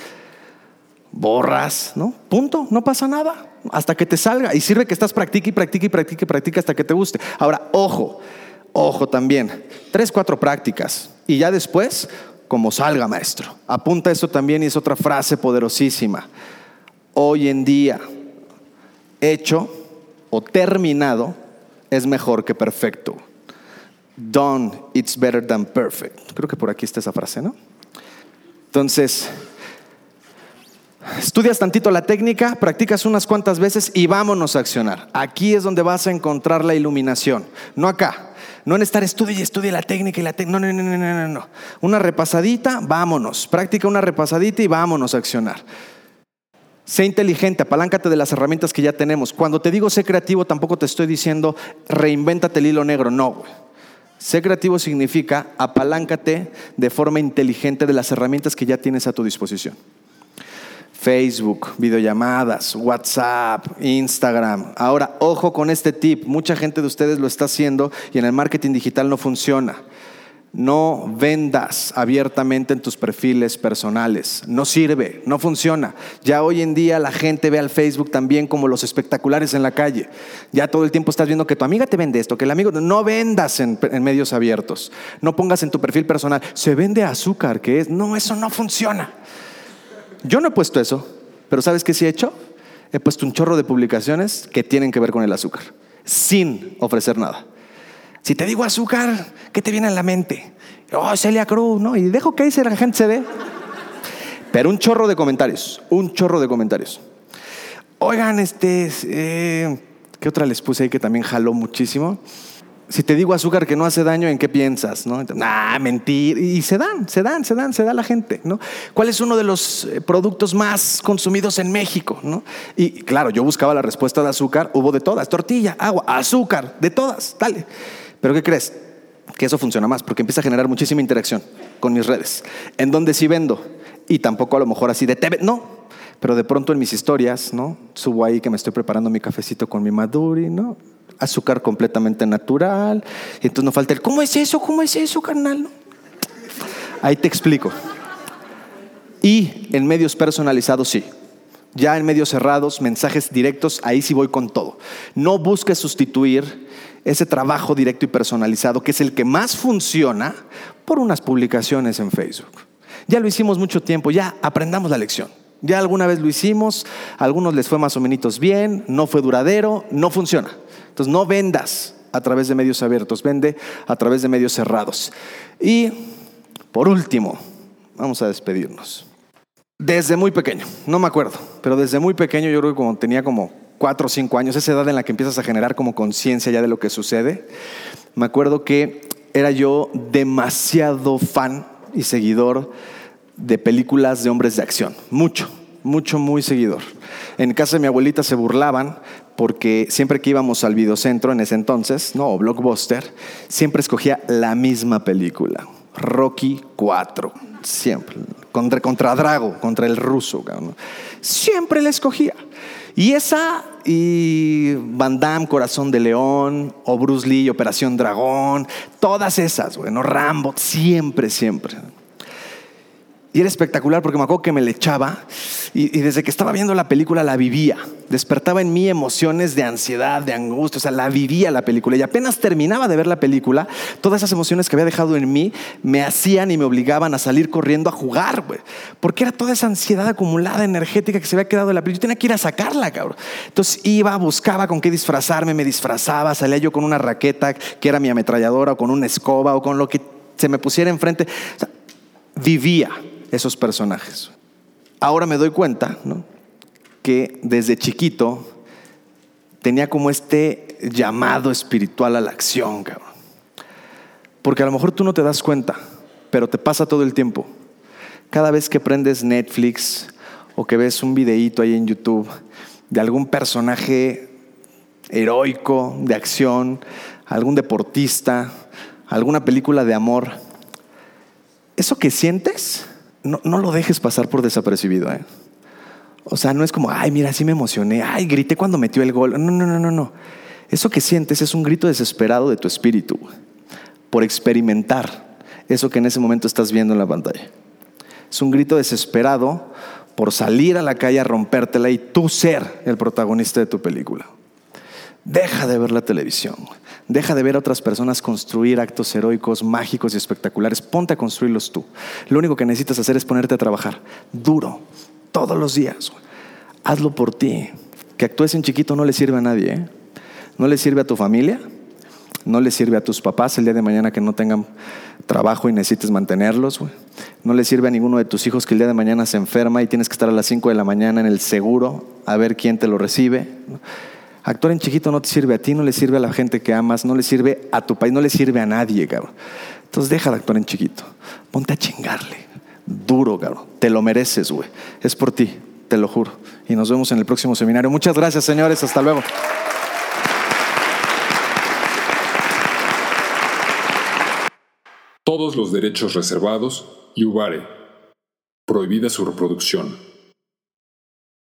Borras, ¿no? Punto, no pasa nada. Hasta que te salga. Y sirve que estás practica y practica y practica y practica hasta que te guste. Ahora, ojo, Ojo también, tres, cuatro prácticas. Y ya después, como salga maestro. Apunta eso también y es otra frase poderosísima. Hoy en día, hecho o terminado es mejor que perfecto. Done, it's better than perfect. Creo que por aquí está esa frase, ¿no? Entonces, estudias tantito la técnica, practicas unas cuantas veces y vámonos a accionar. Aquí es donde vas a encontrar la iluminación, no acá. No en estar estudia y estudia la técnica y la técnica. No, no, no, no, no, no. Una repasadita, vámonos. Práctica una repasadita y vámonos a accionar. Sé inteligente, apaláncate de las herramientas que ya tenemos. Cuando te digo sé creativo, tampoco te estoy diciendo reinvéntate el hilo negro. No, Sé creativo significa apaláncate de forma inteligente de las herramientas que ya tienes a tu disposición. Facebook, videollamadas, WhatsApp, Instagram. Ahora, ojo con este tip. Mucha gente de ustedes lo está haciendo y en el marketing digital no funciona. No vendas abiertamente en tus perfiles personales. No sirve, no funciona. Ya hoy en día la gente ve al Facebook también como los espectaculares en la calle. Ya todo el tiempo estás viendo que tu amiga te vende esto, que el amigo... No vendas en, en medios abiertos. No pongas en tu perfil personal, se vende azúcar, que es... No, eso no funciona. Yo no he puesto eso, pero ¿sabes qué sí he hecho? He puesto un chorro de publicaciones que tienen que ver con el azúcar, sin ofrecer nada. Si te digo azúcar, ¿qué te viene a la mente? Oh, Celia Cruz, ¿no? Y dejo que ahí la gente se dé. Pero un chorro de comentarios, un chorro de comentarios. Oigan, este, eh, ¿qué otra les puse ahí que también jaló muchísimo? Si te digo azúcar que no hace daño, ¿en qué piensas? ¿No? Nah, mentir. Y se dan, se dan, se dan, se da la gente. ¿no? ¿Cuál es uno de los eh, productos más consumidos en México? ¿no? Y claro, yo buscaba la respuesta de azúcar, hubo de todas, tortilla, agua, azúcar, de todas, dale. Pero ¿qué crees? Que eso funciona más, porque empieza a generar muchísima interacción con mis redes. En donde sí vendo, y tampoco a lo mejor así de TV, no, pero de pronto en mis historias, ¿no? Subo ahí que me estoy preparando mi cafecito con mi Maduri, ¿no? Azúcar completamente natural. Y entonces no falta el, ¿cómo es eso? ¿Cómo es eso, carnal? Ahí te explico. Y en medios personalizados, sí. Ya en medios cerrados, mensajes directos, ahí sí voy con todo. No busques sustituir ese trabajo directo y personalizado, que es el que más funciona, por unas publicaciones en Facebook. Ya lo hicimos mucho tiempo, ya aprendamos la lección. Ya alguna vez lo hicimos, a algunos les fue más o menos bien, no fue duradero, no funciona. Entonces no vendas a través de medios abiertos, vende a través de medios cerrados. Y por último, vamos a despedirnos. Desde muy pequeño, no me acuerdo, pero desde muy pequeño yo creo que como tenía como cuatro o cinco años, esa edad en la que empiezas a generar como conciencia ya de lo que sucede, me acuerdo que era yo demasiado fan y seguidor de películas de hombres de acción, mucho, mucho, muy seguidor. En casa de mi abuelita se burlaban porque siempre que íbamos al videocentro en ese entonces, no, Blockbuster, siempre escogía la misma película, Rocky 4, siempre, contra, contra Drago, contra el ruso, siempre la escogía. Y esa, y Van Damme, Corazón de León, o Bruce Lee, Operación Dragón, todas esas, bueno, Rambo, siempre, siempre. Y era espectacular porque me acuerdo que me le echaba y, desde que estaba viendo la película la vivía. Despertaba en mí emociones de ansiedad, de angustia, o sea, la vivía la película. Y apenas terminaba de ver la película, todas esas emociones que había dejado en mí me hacían y me obligaban a salir corriendo a jugar, güey. Porque era toda esa ansiedad acumulada, energética que se había quedado en la película. Yo tenía que ir a sacarla, cabrón. Entonces iba, buscaba con qué disfrazarme, me disfrazaba, salía yo con una raqueta que era mi ametralladora o con una escoba o con lo que se me pusiera enfrente. vivía esos personajes. Ahora me doy cuenta que desde chiquito tenía como este llamado espiritual a la acción, cabrón. Porque a lo mejor tú no te das cuenta, pero te pasa todo el tiempo. Cada vez que prendes Netflix o que ves un videíto ahí en YouTube de algún personaje heroico, de acción, algún deportista, alguna película de amor, eso que sientes no, lo dejes pasar por desapercibido. ¿eh? O sea, no es como, ay, mira, sí me emocioné, ay, grité cuando metió el gol. No, no, no, no, no. Eso que sientes es un grito desesperado de tu espíritu por experimentar eso que en ese momento estás viendo en la pantalla. Es un grito desesperado por salir a la calle a rompértela y tú ser el protagonista de tu película. Deja de ver la televisión. Deja de ver a otras personas construir actos heroicos, mágicos y espectaculares. Ponte a construirlos tú. Lo único que necesitas hacer es ponerte a trabajar duro, todos los días. Hazlo por ti. Que actúes en chiquito no le sirve a nadie. ¿eh? No le sirve a tu familia, no le sirve a tus papás el día de mañana que no tengan trabajo y necesites mantenerlos. No le sirve a ninguno de tus hijos que el día de mañana se enferma y tienes que estar a las 5 de la mañana en el seguro a ver quién te lo recibe. Actuar en chiquito no te sirve a ti, no le sirve a la gente que amas, no le sirve a tu país, no le sirve a nadie, cabrón. Entonces deja de actuar en chiquito. Ponte a chingarle. Duro, cabrón. Te lo mereces, güey. Es por ti, te lo juro. Y nos vemos en el próximo seminario. Muchas gracias, señores. Hasta luego. Todos los derechos reservados y Ubare. Prohibida su reproducción.